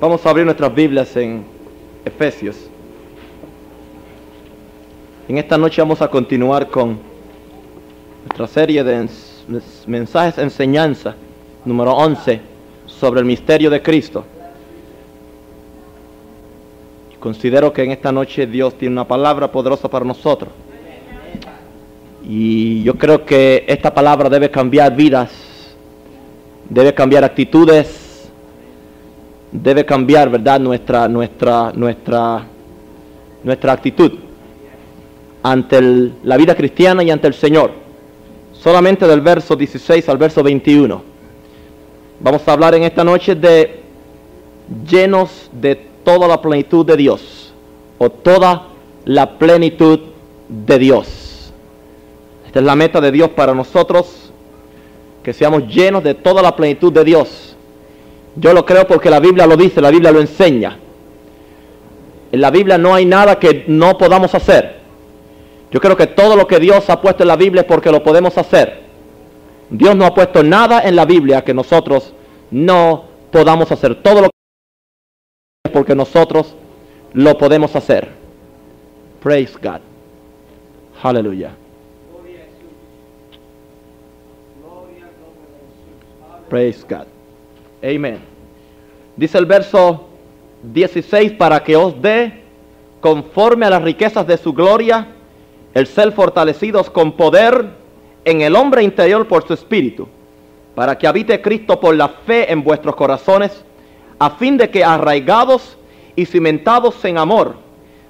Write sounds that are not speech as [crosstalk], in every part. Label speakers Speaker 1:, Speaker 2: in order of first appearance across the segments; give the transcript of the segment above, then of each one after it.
Speaker 1: Vamos a abrir nuestras Biblias en Efesios. En esta noche vamos a continuar con nuestra serie de ens- mensajes enseñanza número 11 sobre el misterio de Cristo. Considero que en esta noche Dios tiene una palabra poderosa para nosotros. Y yo creo que esta palabra debe cambiar vidas, debe cambiar actitudes, debe cambiar, ¿verdad? Nuestra, nuestra, nuestra, nuestra actitud ante la vida cristiana y ante el Señor. Solamente del verso 16 al verso 21. Vamos a hablar en esta noche de llenos de toda la plenitud de Dios o toda la plenitud de Dios. Esta es la meta de Dios para nosotros, que seamos llenos de toda la plenitud de Dios. Yo lo creo porque la Biblia lo dice, la Biblia lo enseña. En la Biblia no hay nada que no podamos hacer. Yo creo que todo lo que Dios ha puesto en la Biblia es porque lo podemos hacer. Dios no ha puesto nada en la Biblia que nosotros no podamos hacer. Todo lo que es porque nosotros lo podemos hacer. Praise God. Aleluya. Praise God. Amen. Dice el verso 16, para que os dé, conforme a las riquezas de su gloria, el ser fortalecidos con poder en el hombre interior por su espíritu, para que habite Cristo por la fe en vuestros corazones, a fin de que arraigados y cimentados en amor,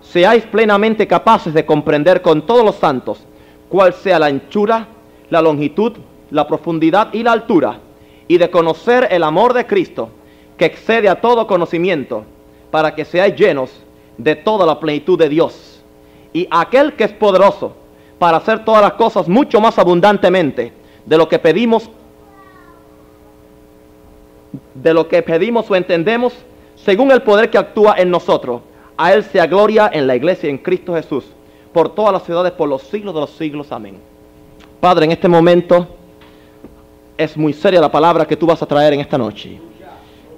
Speaker 1: seáis plenamente capaces de comprender con todos los santos cuál sea la anchura, la longitud, la profundidad y la altura, y de conocer el amor de Cristo, que excede a todo conocimiento, para que seáis llenos de toda la plenitud de Dios. Y aquel que es poderoso para hacer todas las cosas mucho más abundantemente de lo que pedimos, de lo que pedimos o entendemos, según el poder que actúa en nosotros. A Él sea gloria en la iglesia en Cristo Jesús, por todas las ciudades, por los siglos de los siglos. Amén. Padre, en este momento es muy seria la palabra que tú vas a traer en esta noche.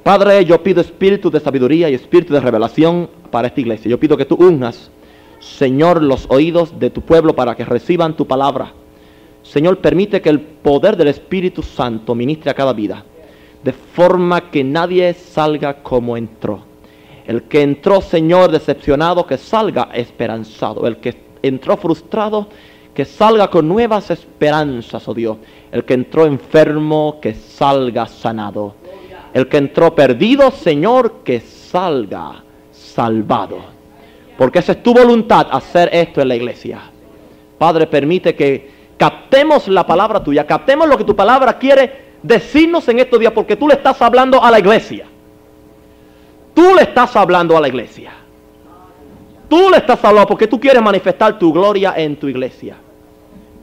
Speaker 1: Padre, yo pido espíritu de sabiduría y espíritu de revelación para esta iglesia. Yo pido que tú unjas, Señor, los oídos de tu pueblo para que reciban tu palabra. Señor, permite que el poder del Espíritu Santo ministre a cada vida, de forma que nadie salga como entró. El que entró, Señor, decepcionado, que salga esperanzado. El que entró frustrado, que salga con nuevas esperanzas, oh Dios. El que entró enfermo, que salga sanado. El que entró perdido, Señor, que salga salvado. Porque esa es tu voluntad, hacer esto en la iglesia. Padre, permite que captemos la palabra tuya, captemos lo que tu palabra quiere decirnos en estos días, porque tú le estás hablando a la iglesia. Tú le estás hablando a la iglesia. Tú le estás hablando porque tú quieres manifestar tu gloria en tu iglesia.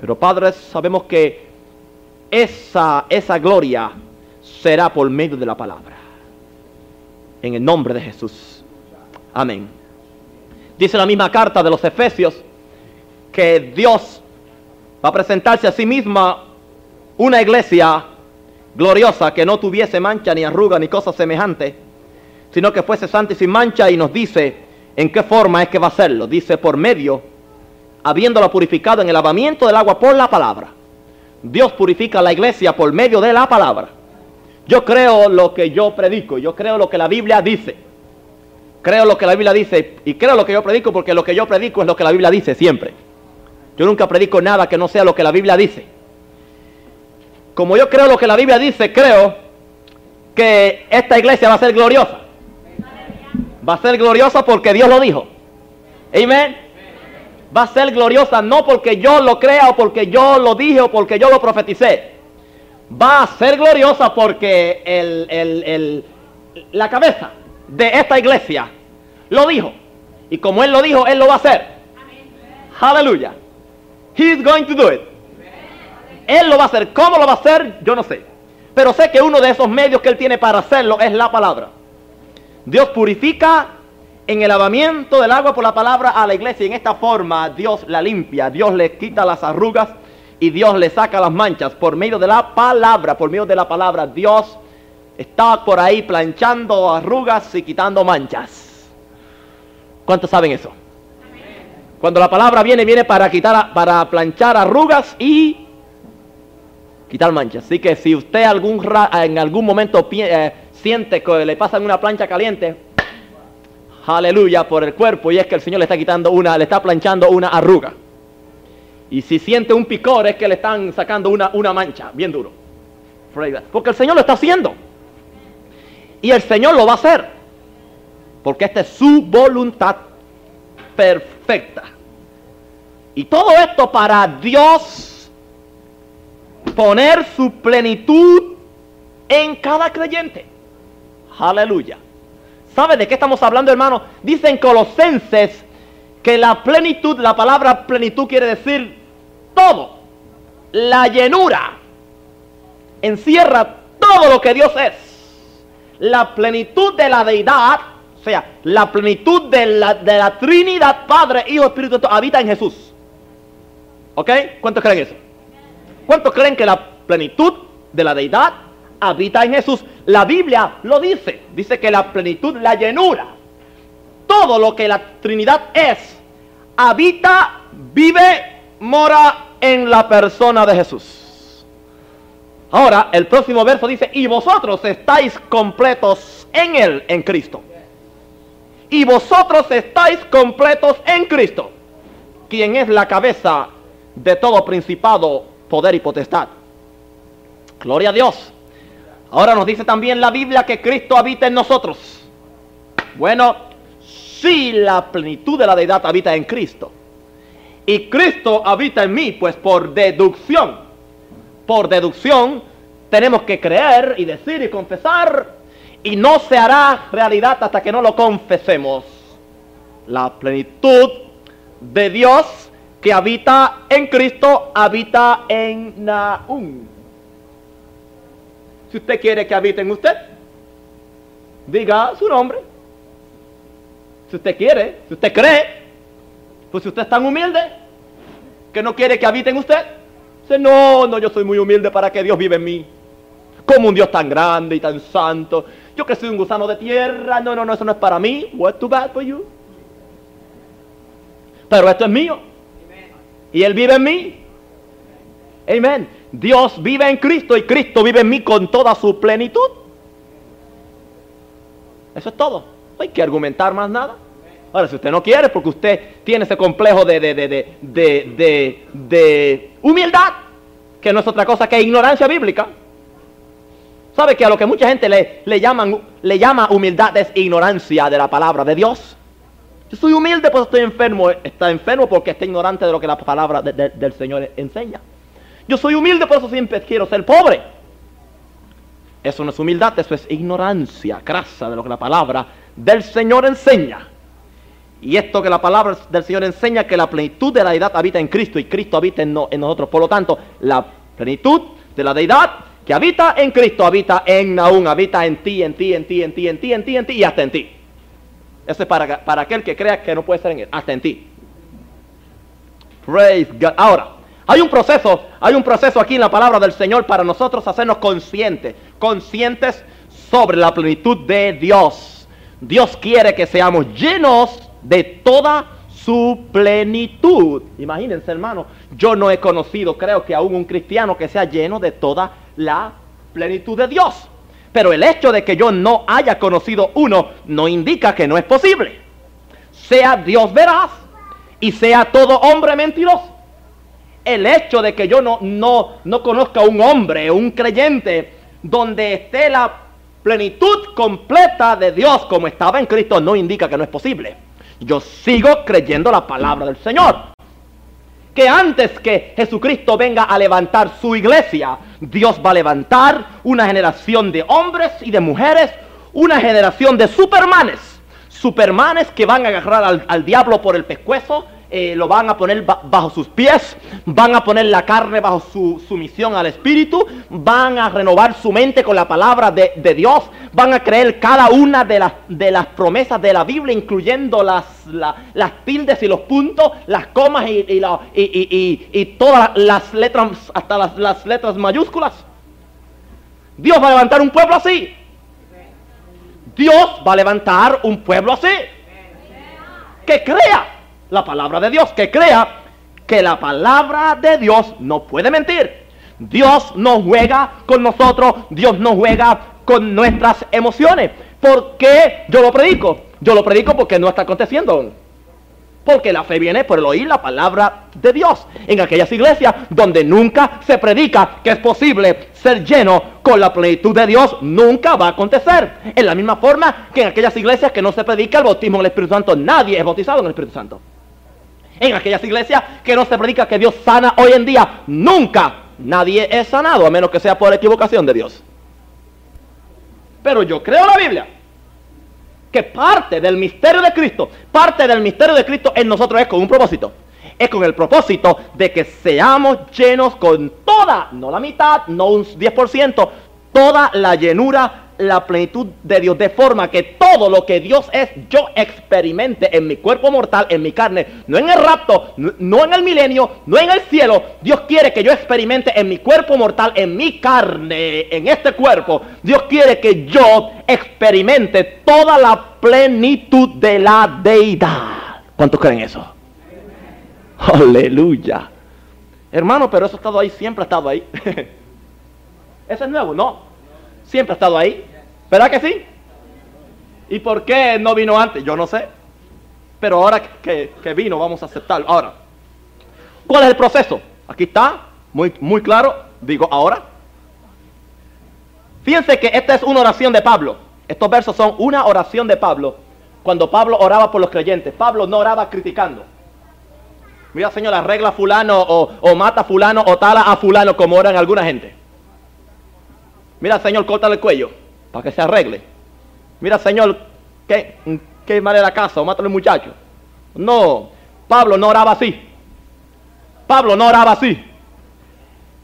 Speaker 1: Pero Padre, sabemos que esa, esa gloria será por medio de la palabra. En el nombre de Jesús. Amén. Dice la misma carta de los Efesios que Dios va a presentarse a sí misma una iglesia gloriosa que no tuviese mancha ni arruga ni cosa semejante, sino que fuese santa y sin mancha y nos dice en qué forma es que va a hacerlo. Dice por medio, habiéndola purificado en el lavamiento del agua por la palabra. Dios purifica la iglesia por medio de la palabra. Yo creo lo que yo predico, yo creo lo que la Biblia dice. Creo lo que la Biblia dice y creo lo que yo predico porque lo que yo predico es lo que la Biblia dice siempre. Yo nunca predico nada que no sea lo que la Biblia dice. Como yo creo lo que la Biblia dice, creo que esta iglesia va a ser gloriosa. Va a ser gloriosa porque Dios lo dijo. Amén. Va a ser gloriosa no porque yo lo crea o porque yo lo dije o porque yo lo profeticé. Va a ser gloriosa porque el, el- el- la cabeza de esta iglesia lo dijo. Y como Él lo dijo, Él lo va a hacer. Aleluya. He's going to do it. Él lo va a hacer. ¿Cómo lo va a hacer? Yo no sé. Pero sé que uno de esos medios que Él tiene para hacerlo es la palabra. Dios purifica en el lavamiento del agua por la palabra a la iglesia. Y en esta forma Dios la limpia, Dios le quita las arrugas y Dios le saca las manchas por medio de la palabra. Por medio de la palabra Dios está por ahí planchando arrugas y quitando manchas. ¿Cuántos saben eso? Cuando la palabra viene, viene para quitar, para planchar arrugas y quitar manchas. Así que si usted algún en algún momento eh, siente que le pasan una plancha caliente, aleluya por el cuerpo y es que el Señor le está quitando una, le está planchando una arruga. Y si siente un picor es que le están sacando una, una mancha, bien duro. Porque el Señor lo está haciendo. Y el Señor lo va a hacer. Porque esta es su voluntad perfecta. Y todo esto para Dios poner su plenitud en cada creyente. Aleluya. ¿Sabe de qué estamos hablando, hermano? Dicen Colosenses que la plenitud, la palabra plenitud quiere decir todo. La llenura encierra todo lo que Dios es. La plenitud de la deidad, o sea, la plenitud de la, de la Trinidad, Padre, Hijo, Espíritu Santo, habita en Jesús. ¿Ok? ¿Cuántos creen eso? ¿Cuántos creen que la plenitud de la deidad habita en Jesús? La Biblia lo dice. Dice que la plenitud, la llenura, todo lo que la Trinidad es, habita, vive, mora en la persona de Jesús. Ahora, el próximo verso dice, y vosotros estáis completos en Él, en Cristo. Y vosotros estáis completos en Cristo, quien es la cabeza de todo principado, poder y potestad. Gloria a Dios. Ahora nos dice también la Biblia que Cristo habita en nosotros. Bueno, si la plenitud de la deidad habita en Cristo y Cristo habita en mí, pues por deducción, por deducción, tenemos que creer y decir y confesar y no se hará realidad hasta que no lo confesemos. La plenitud de Dios que habita en Cristo, habita en Naúm. Si usted quiere que habite en usted, diga su nombre. Si usted quiere, si usted cree, pues si usted es tan humilde que no quiere que habite en usted, dice, no, no, yo soy muy humilde para que Dios vive en mí. Como un Dios tan grande y tan santo. Yo que soy un gusano de tierra, no, no, no, eso no es para mí. What's too bad for you? Pero esto es mío y Él vive en mí. Amén. Dios vive en Cristo y Cristo vive en mí con toda su plenitud. Eso es todo. No hay que argumentar más nada. Ahora, si usted no quiere, porque usted tiene ese complejo de, de, de, de, humildad, que no es otra cosa que ignorancia bíblica. ¿Sabe que a lo que mucha gente le, le, llaman, le llama humildad es ignorancia de la palabra de Dios? Yo soy humilde, pues estoy enfermo. Está enfermo porque está ignorante de lo que la palabra del Señor enseña. Yo soy humilde, por eso siempre quiero ser pobre. Eso no es humildad, eso es ignorancia crasa de lo que la palabra del Señor enseña. Y esto que la palabra del Señor enseña, que la plenitud de la deidad habita en Cristo y Cristo habita en, nosotros. Por lo tanto, la plenitud de la deidad que habita en Cristo habita en Naún, habita en ti, en ti, en ti, en ti, en ti, en ti, en ti y hasta en ti. Eso es para, para aquel que crea que no puede ser en él, hasta en ti. Praise God. Ahora, hay un proceso, hay un proceso aquí en la palabra del Señor para nosotros hacernos conscientes, conscientes sobre la plenitud de Dios. Dios quiere que seamos llenos de toda su plenitud. Imagínense, hermano, yo no he conocido, creo que aún un cristiano que sea lleno de toda la plenitud de Dios. Pero el hecho de que yo no haya conocido uno no indica que no es posible. Sea Dios veraz y sea todo hombre mentiroso. El hecho de que yo no, no, no conozca un hombre, un creyente, donde esté la plenitud completa de Dios como estaba en Cristo, no indica que no es posible. Yo sigo creyendo la palabra del Señor que antes que Jesucristo venga a levantar su iglesia, Dios va a levantar una generación de hombres y de mujeres, una generación de supermanes, supermanes que van a agarrar al, al diablo por el pescuezo eh, lo van a poner bajo sus pies, van a poner la carne bajo su sumisión al Espíritu, van a renovar su mente con la palabra de, Dios, van a creer cada una de las, promesas de la Biblia, incluyendo las, las tildes y los puntos, las comas y, todas las letras, hasta las letras mayúsculas. Dios va a levantar un pueblo así. Dios va a levantar un pueblo así. Que crea la palabra de Dios, que crea que la palabra de Dios no puede mentir. Dios no juega con nosotros, Dios no juega con nuestras emociones. ¿Por qué yo lo predico? Yo lo predico porque no está aconteciendo. Porque la fe viene por el oír la palabra de Dios. En aquellas iglesias donde nunca se predica que es posible ser lleno con la plenitud de Dios, nunca va a acontecer. En la misma forma que en aquellas iglesias que no se predica el bautismo del Espíritu Santo, nadie es bautizado en el Espíritu Santo. En aquellas iglesias que no se predica que Dios sana hoy en día, nunca nadie es sanado, a menos que sea por equivocación de Dios. Pero yo creo la Biblia que parte del misterio de Cristo, parte del misterio de Cristo en nosotros es con un propósito. Es con el propósito de que seamos llenos con toda, no la mitad, no un 10%, toda la llenura la plenitud de Dios, de forma que todo lo que Dios es, yo experimente en mi cuerpo mortal, en mi carne, no en el rapto, no en el milenio, no en el cielo. Dios quiere que yo experimente en mi cuerpo mortal, en mi carne, en este cuerpo. Dios quiere que yo experimente toda la plenitud de la deidad. ¿Cuántos creen eso? Aleluya. Hermano, pero eso ha estado ahí, siempre ha estado ahí. [laughs] ¿Eso es nuevo? No siempre ha estado ahí. ¿Verdad que sí? ¿Y por qué no vino antes? Yo no sé. Pero ahora que, vino, vamos a aceptarlo. Ahora, ¿cuál es el proceso? Aquí está, muy, muy claro. Digo, ahora. Fíjense que esta es una oración de Pablo. Estos versos son una oración de Pablo. Cuando Pablo oraba por los creyentes. Pablo no oraba criticando. Mira, Señor, arregla fulano o, o mata fulano o tala a fulano como oran alguna gente. Mira, Señor, córtale el cuello para que se arregle. Mira, Señor, que, que de la casa o mátale al muchacho. No, Pablo no oraba así. Pablo no oraba así.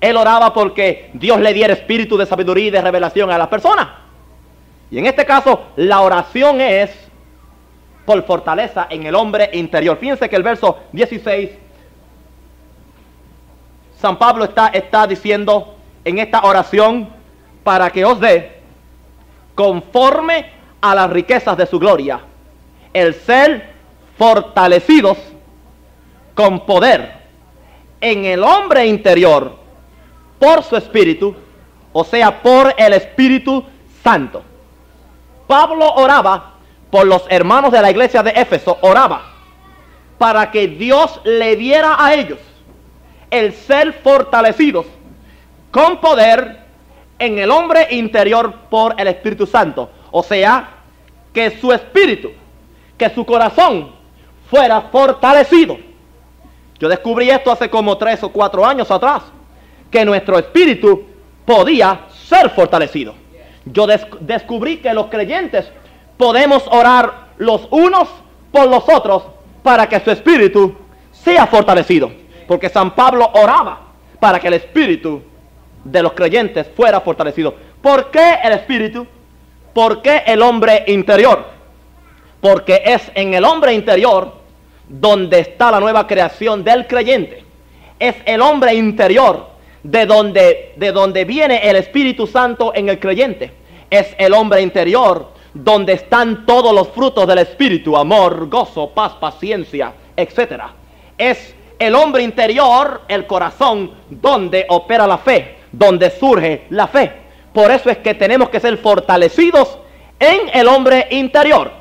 Speaker 1: Él oraba porque Dios le diera espíritu de sabiduría y de revelación a las personas. Y en este caso, la oración es por fortaleza en el hombre interior. Fíjense que el verso 16, San Pablo está, está diciendo en esta oración, para que os dé, conforme a las riquezas de su gloria, el ser fortalecidos con poder en el hombre interior por su espíritu, o sea, por el Espíritu Santo. Pablo oraba por los hermanos de la iglesia de Éfeso, oraba para que Dios le diera a ellos el ser fortalecidos con poder en el hombre interior por el Espíritu Santo. O sea, que su espíritu, que su corazón fuera fortalecido. Yo descubrí esto hace como tres o cuatro años atrás, que nuestro espíritu podía ser fortalecido. Yo descubrí que los creyentes podemos orar los unos por los otros para que su espíritu sea fortalecido. Porque San Pablo oraba para que el espíritu de los creyentes fuera fortalecido. ¿Por qué el espíritu? ¿Por qué el hombre interior? Porque es en el hombre interior donde está la nueva creación del creyente. Es el hombre interior de donde, de donde viene el Espíritu Santo en el creyente. Es el hombre interior donde están todos los frutos del Espíritu, amor, gozo, paz, paciencia, etc. Es el hombre interior, el corazón, donde opera la fe donde surge la fe. Por eso es que tenemos que ser fortalecidos en el hombre interior.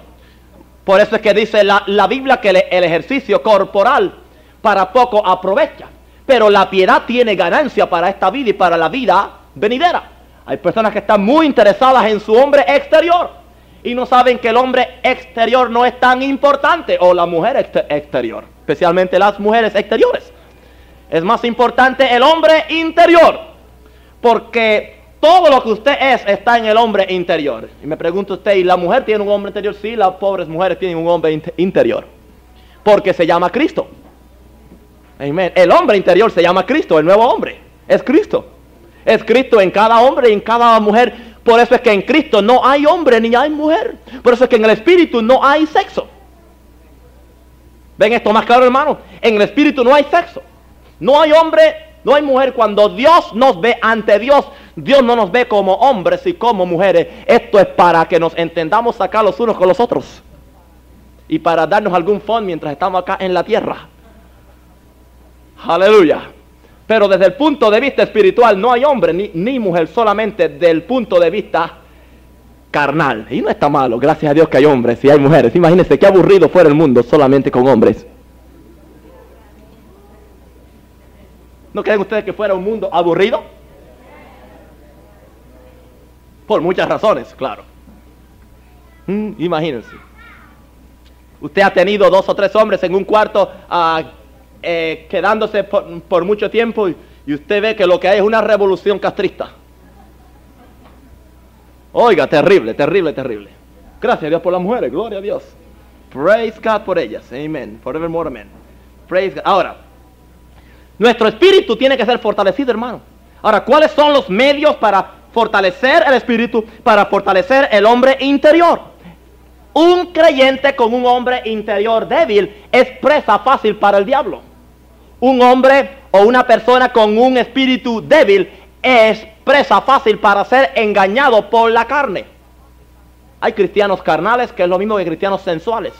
Speaker 1: Por eso es que dice la, Biblia que el, ejercicio corporal para poco aprovecha. Pero la piedad tiene ganancia para esta vida y para la vida venidera. Hay personas que están muy interesadas en su hombre exterior y no saben que el hombre exterior no es tan importante o la mujer exterior, especialmente las mujeres exteriores. Es más importante el hombre interior. Porque todo lo que usted es está en el hombre interior. Y me pregunta usted, ¿y la mujer tiene un hombre interior? Sí, las pobres mujeres tienen un hombre interior. Porque se llama Cristo. El hombre interior se llama Cristo, el nuevo hombre. Es Cristo. Es Cristo en cada hombre y en cada mujer. Por eso es que en Cristo no hay hombre ni hay mujer. Por eso es que en el Espíritu no hay sexo. ¿Ven esto más claro, hermano? En el Espíritu no hay sexo. No hay hombre No hay mujer. Cuando Dios nos ve ante Dios, Dios no nos ve como hombres y como mujeres. Esto es para que nos entendamos acá los unos con los otros. Y para darnos algún fondo mientras estamos acá en la tierra. Aleluya. Pero desde el punto de vista espiritual no hay hombre ni, ni mujer, solamente del punto de vista carnal. Y no está malo, gracias a Dios que hay hombres y hay mujeres. Imagínense qué aburrido fuera el mundo solamente con hombres. ¿No creen ustedes que fuera un mundo aburrido? Por muchas razones, claro. Mm, imagínense. Usted ha tenido dos o tres hombres en un cuarto ah, eh, quedándose por, mucho tiempo y, y usted ve que lo que hay es una revolución castrista. Oiga, terrible, terrible, terrible. Gracias a Dios por las mujeres, gloria a Dios. Praise God por ellas, amen, forevermore, amen. Praise God. Ahora, nuestro espíritu tiene que ser fortalecido, hermano. Ahora, ¿cuáles son los medios para fortalecer el espíritu, para fortalecer el hombre interior? Un creyente con un hombre interior débil es presa fácil para el diablo. Un hombre o una persona con un espíritu débil es presa fácil para ser engañado por la carne. Hay cristianos carnales que es lo mismo que cristianos sensuales.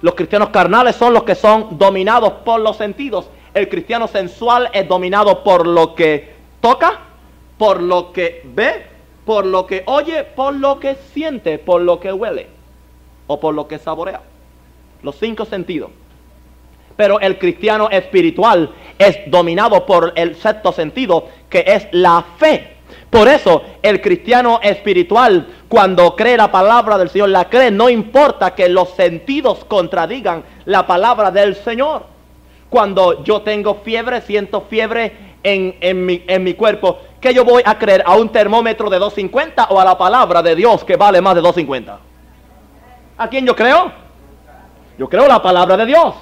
Speaker 1: Los cristianos carnales son los que son dominados por los sentidos. El cristiano sensual es dominado por lo que toca, por lo que ve, por lo que oye, por lo que siente, por lo que huele o por lo que saborea. Los cinco sentidos. Pero el cristiano espiritual es dominado por el sexto sentido, que es la fe. Por eso el cristiano espiritual, cuando cree la palabra del Señor, la cree, no importa que los sentidos contradigan la palabra del Señor. Cuando yo tengo fiebre, siento fiebre en, mi, en mi cuerpo, ¿qué yo voy a creer? ¿A un termómetro de 250 o a la palabra de Dios que vale más de 250? ¿A quién yo creo? Yo creo la palabra de Dios.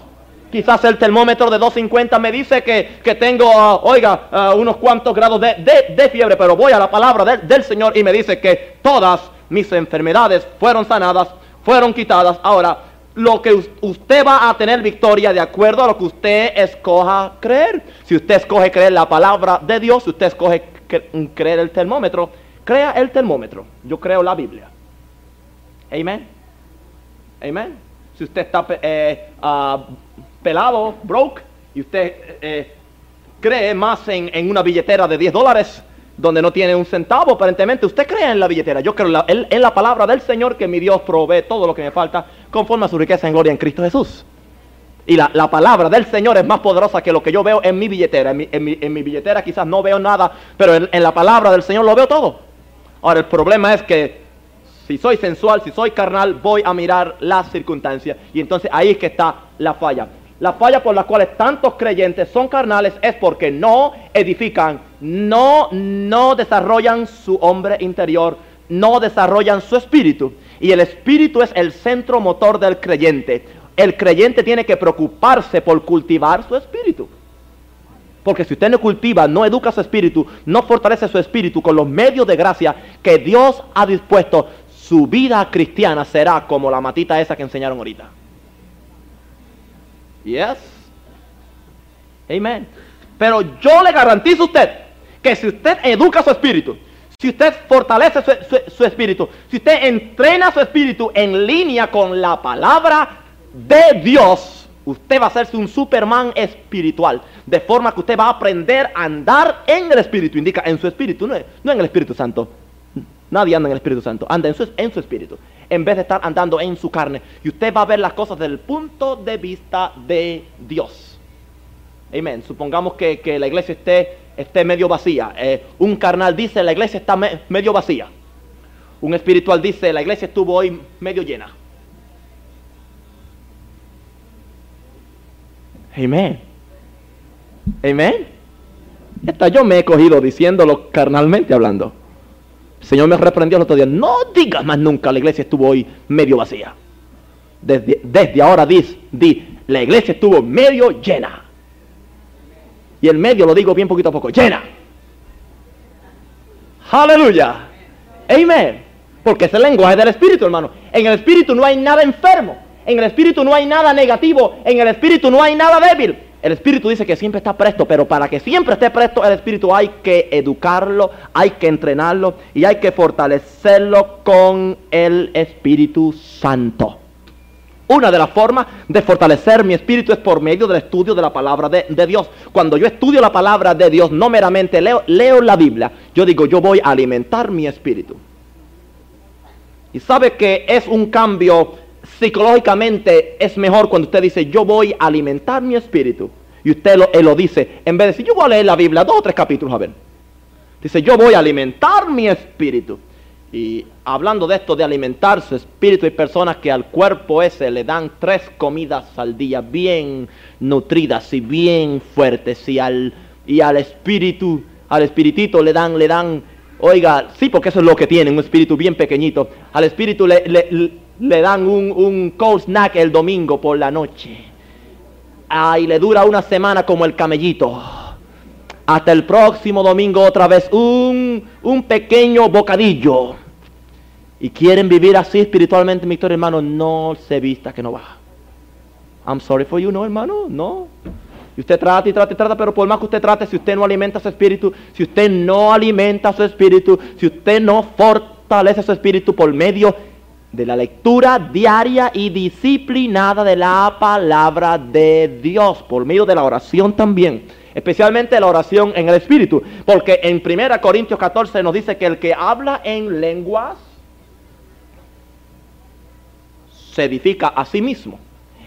Speaker 1: Quizás el termómetro de 250 me dice que, tengo, ah, oiga, ah, unos cuantos grados de, fiebre, pero voy a la palabra del Señor y me dice que todas mis enfermedades fueron sanadas, fueron quitadas. Ahora, lo que usted va a tener victoria de acuerdo a lo que usted escoja creer. Si usted escoge creer la palabra de Dios, si usted escoge creer el termómetro, crea el termómetro. Yo creo la Biblia. Amén. Amén. Si usted está eh, uh, pelado, broke, y usted eh, cree más en, una billetera de 10 dólares donde no tiene un centavo, aparentemente usted cree en la billetera. Yo creo en, la palabra del Señor que mi Dios provee todo lo que me falta conforme a su riqueza en gloria en Cristo Jesús. Y la, palabra del Señor es más poderosa que lo que yo veo en mi billetera. En mi, billetera quizás no veo nada, pero en la palabra del Señor lo veo todo. Ahora el problema es que si soy sensual, si soy carnal, voy a mirar las circunstancias. Y entonces ahí es que está la falla. La falla por la cual tantos creyentes son carnales es porque no edifican, no, no desarrollan su hombre interior, no desarrollan su espíritu. Y el espíritu es el centro motor del creyente. El creyente tiene que preocuparse por cultivar su espíritu. Porque si usted no cultiva, no educa su espíritu, no fortalece su espíritu con los medios de gracia que Dios ha dispuesto, su vida cristiana será como la matita esa que enseñaron ahorita. Yes. Amen. Pero yo le garantizo a usted que si usted educa su espíritu, si usted fortalece su, espíritu, si usted entrena su espíritu en línea con la palabra de Dios, usted va a hacerse un Superman espiritual. De forma que usted va a aprender a andar en el espíritu, indica en su espíritu, no, no en el Espíritu Santo. Nadie anda en el Espíritu Santo, anda en su, en su espíritu en vez de estar andando en su carne. Y usted va a ver las cosas desde el punto de vista de Dios. Amén. Supongamos que, la iglesia esté, esté medio vacía. Eh, un carnal dice, la iglesia está medio vacía. Un espiritual dice, la iglesia estuvo hoy medio llena. Amén. Amén. Esta yo me he cogido diciéndolo carnalmente hablando. El Señor me reprendió el otro día, no digas más nunca, la iglesia estuvo hoy medio vacía. Desde, desde ahora di, di, la iglesia estuvo medio llena. Y el medio lo digo bien poquito a poco, llena. Aleluya. Amén. Porque es el lenguaje del Espíritu, hermano. En el Espíritu no hay nada enfermo. En el Espíritu no hay nada negativo. En el Espíritu no hay nada débil. El Espíritu dice que siempre está presto, pero para que siempre esté presto el Espíritu hay que educarlo, hay que entrenarlo y hay que fortalecerlo con el Espíritu Santo. Una de las formas de fortalecer mi espíritu es por medio del estudio de la palabra de, Dios. Cuando yo estudio la palabra de Dios, no meramente leo, leo la Biblia, yo digo, yo voy a alimentar mi espíritu. Y sabe que es un cambio psicológicamente, es mejor cuando usted dice, yo voy a alimentar mi espíritu. Y usted lo, lo dice, en vez de decir, yo voy a leer la Biblia, dos o tres capítulos, a ver. Dice, yo voy a alimentar mi espíritu. Y hablando de esto de alimentar su espíritu, hay personas que al cuerpo ese le dan tres comidas al día bien nutridas y bien fuertes. Y al, y al espíritu, al espiritito le dan, le dan, oiga, sí, porque eso es lo que tienen, un espíritu bien pequeñito. Al espíritu le, le, le dan un, un cold snack el domingo por la noche. Ay, le dura una semana como el camellito hasta el próximo domingo otra vez un, un pequeño bocadillo. Y quieren vivir así espiritualmente, mi hermano, no se vista que no va. I'm sorry for you, no, hermano, no. Y usted trata y trata y trata, pero por más que usted trate, si usted no alimenta su espíritu, si usted no alimenta su espíritu, si usted no fortalece su espíritu por medio de la lectura diaria y disciplinada de la palabra de Dios, por medio de la oración también especialmente la oración en el Espíritu, porque en 1 Corintios 14 nos dice que el que habla en lenguas se edifica a sí mismo.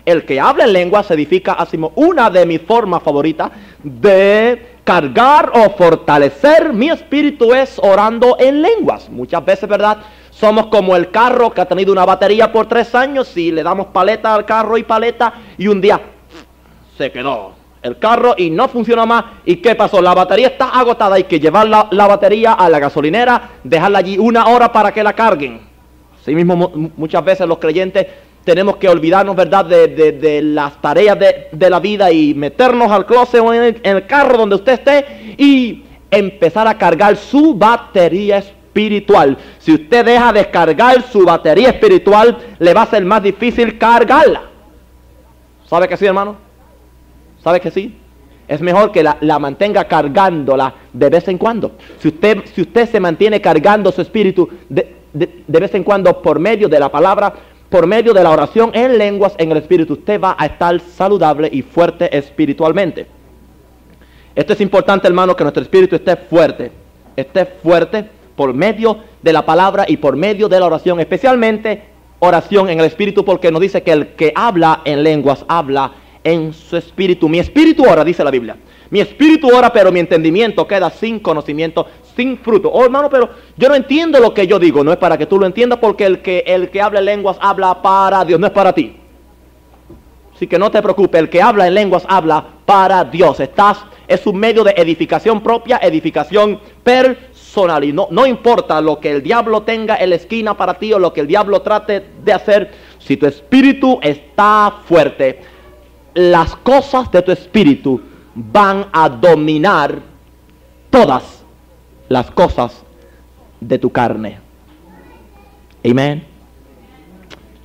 Speaker 1: El que habla en lenguas se edifica a sí mismo. Una de mis formas favoritas de cargar o fortalecer mi espíritu es orando en lenguas. Muchas veces, ¿verdad? Somos como el carro que ha tenido una batería por tres años y le damos paleta al carro y paleta y un día se quedó el carro y no funciona más. ¿Y qué pasó? La batería está agotada. Hay que llevar la, la batería a la gasolinera, dejarla allí una hora para que la carguen. Así mismo muchas veces los creyentes tenemos que olvidarnos, ¿verdad?, de, de, las tareas de, de, la vida y meternos al closet o en el, carro donde usted esté y empezar a cargar su batería espiritual. Si usted deja de cargar su batería espiritual, le va a ser más difícil cargarla. ¿Sabe que sí, hermano? ¿Sabe que sí? Es mejor que la, la, mantenga cargándola de vez en cuando. Si usted, si usted se mantiene cargando su espíritu de, de, vez en cuando por medio de la palabra, por medio de la oración en lenguas en el espíritu, usted va a estar saludable y fuerte espiritualmente. Esto es importante, hermano, que nuestro espíritu esté fuerte. Esté fuerte por medio de la palabra y por medio de la oración, especialmente oración en el espíritu, porque nos dice que el que habla en lenguas habla en su espíritu. Mi espíritu ora, dice la Biblia. Mi espíritu ora, pero mi entendimiento queda sin conocimiento, sin fruto. Oh, hermano, pero yo no entiendo lo que yo digo. No es para que tú lo entiendas, porque el que, el que habla en lenguas habla para Dios, no es para ti. Así que no te preocupes, el que habla en lenguas habla para Dios. Estás, es un medio de edificación propia, edificación personal. Y no, no importa lo que el diablo tenga en la esquina para ti o lo que el diablo trate de hacer, si tu espíritu está fuerte, las cosas de tu espíritu van a dominar todas las cosas de tu carne. Amén.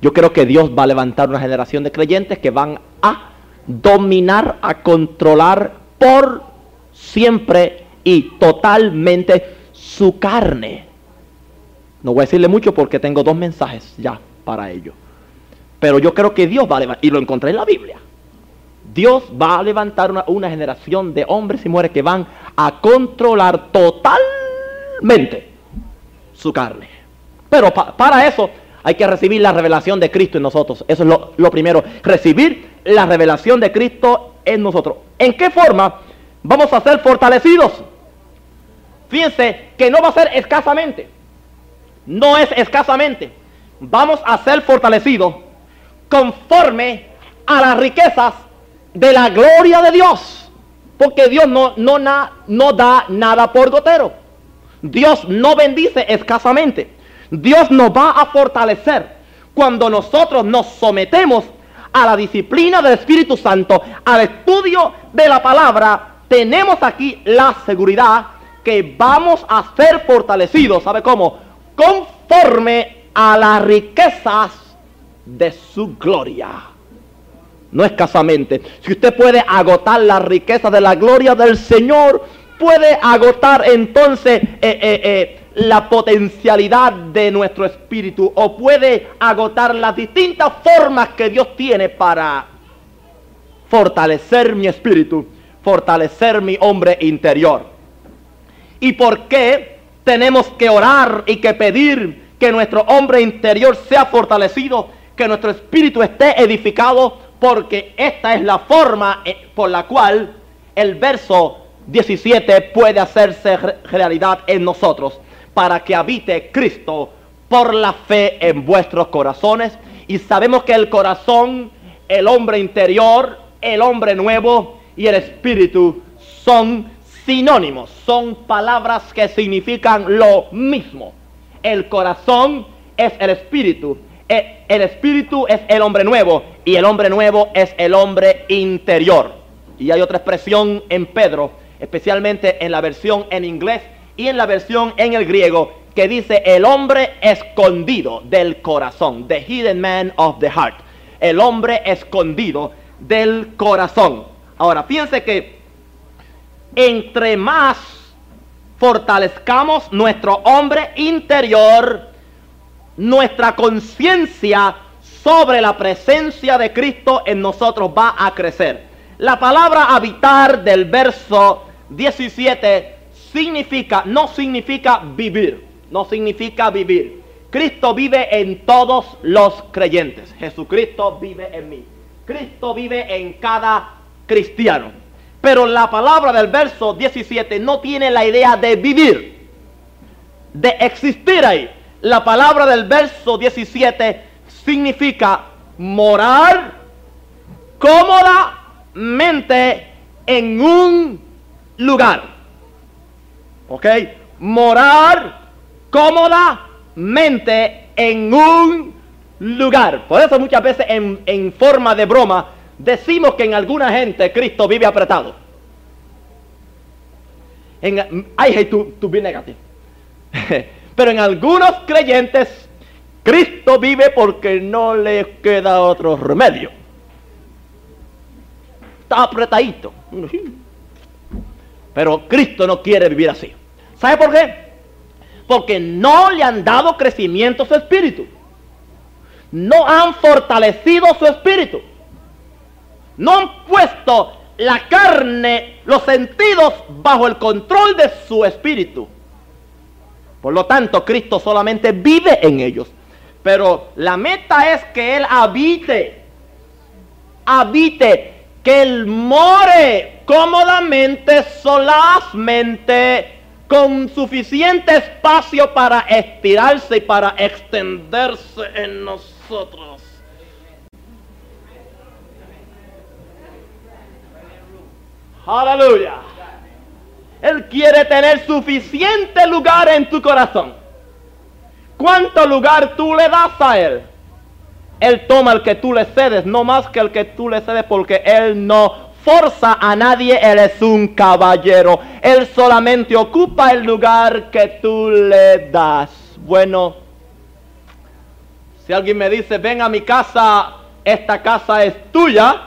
Speaker 1: Yo creo que Dios va a levantar una generación de creyentes que van a dominar, a controlar por siempre y totalmente su carne. No voy a decirle mucho porque tengo dos mensajes ya para ello. Pero yo creo que Dios va a levantar, y lo encontré en la Biblia. Dios va a levantar una, una, generación de hombres y mujeres que van a controlar totalmente su carne. Pero pa, para eso hay que recibir la revelación de Cristo en nosotros. Eso es lo, lo, primero. Recibir la revelación de Cristo en nosotros. ¿En qué forma vamos a ser fortalecidos? Fíjense que no va a ser escasamente. No es escasamente. Vamos a ser fortalecidos conforme a las riquezas de la gloria de Dios. Porque Dios no, no, na, no da nada por gotero. Dios no bendice escasamente. Dios nos va a fortalecer cuando nosotros nos sometemos a la disciplina del Espíritu Santo, al estudio de la palabra. Tenemos aquí la seguridad que vamos a ser fortalecidos. ¿Sabe cómo? Conforme a las riquezas de su gloria. no escasamente. Si usted puede agotar la riqueza de la gloria del Señor, puede agotar entonces eh, eh, eh, la potencialidad de nuestro espíritu o puede agotar las distintas formas que Dios tiene para fortalecer mi espíritu, fortalecer mi hombre interior. ¿Y por qué tenemos que orar y que pedir que nuestro hombre interior sea fortalecido, que nuestro espíritu esté edificado? Porque esta es la forma por la cual el verso 17 puede hacerse realidad en nosotros para que habite Cristo por la fe en vuestros corazones. Y sabemos que el corazón, el hombre interior, el hombre nuevo y el espíritu son sinónimos, son palabras que significan lo mismo. El corazón es el espíritu, e, el espíritu es el hombre nuevo y el hombre nuevo es el hombre interior. Y hay otra expresión en Pedro, especialmente en la versión en inglés y en la versión en el griego que dice el hombre escondido del corazón, the hidden man of the heart, el hombre escondido del corazón. Ahora, fíjense que entre más fortalezcamos nuestro hombre interior, nuestra conciencia sobre la presencia de Cristo en nosotros va a crecer. La palabra habitar del verso 17 significa, no significa vivir, no significa vivir. Cristo vive en todos los creyentes. Jesucristo vive en mí. Cristo vive en cada cristiano. Pero la palabra del verso 17 no tiene la idea de vivir, de existir ahí. La palabra del verso 17 significa morar cómodamente en un lugar. ¿ok? Morar cómodamente en un lugar. Por eso muchas veces en, forma de broma decimos que en alguna gente Cristo vive apretado. En, I hate to, to be negative. [laughs] Pero en algunos creyentes Cristo vive porque no le queda otro remedio. Está apretadito. Pero Cristo no quiere vivir así. ¿Sabe por qué? Porque no le han dado crecimiento a su espíritu. No han fortalecido su espíritu. No han puesto la carne, los sentidos bajo el control de su espíritu. Por lo tanto, Cristo solamente vive en ellos. Pero la meta es que Él habite. Habite. Que Él more cómodamente, solazmente con suficiente espacio para estirarse y para extenderse en nosotros. Aleluya. Él quiere tener suficiente lugar en tu corazón. ¿Cuánto lugar tú le das a Él? Él toma el que tú le cedes, no más que el que tú le cedes porque Él no forza a nadie, Él es un caballero. Él solamente ocupa el lugar que tú le das. Bueno, si alguien me dice, ven a mi casa, esta casa es tuya,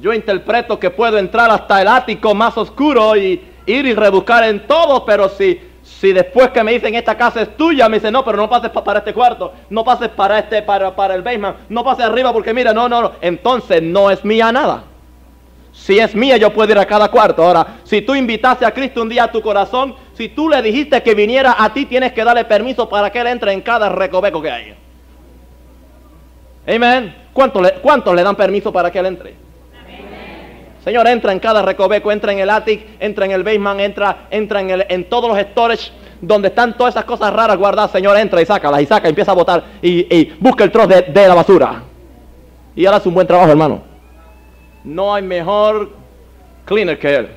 Speaker 1: yo interpreto que puedo entrar hasta el ático más oscuro y ir y rebuscar en todo, pero si, si después que me dicen esta casa es tuya, me dicen, no, pero no pases para este cuarto, no pases para este, para, para el basement, no pases arriba porque mira, no, no, no, entonces no es mía nada. Si es mía, yo puedo ir a cada cuarto. Ahora, si tú invitaste a Cristo un día a tu corazón, si tú le dijiste que viniera a ti, tienes que darle permiso para que Él entre en cada recoveco que hay. Amén. ¿Cuántos le, le dan permiso para que Él entre? Señor, entra en cada recoveco, entra en el attic, entra en el basement, entra, entra en, el, en todos los storage donde están todas esas cosas raras guardadas. Señor, entra y sácalas y saca, empieza a botar y, busca el trozo de, la basura. Y ahora hace un buen trabajo, hermano no hay mejor cleaner que Él.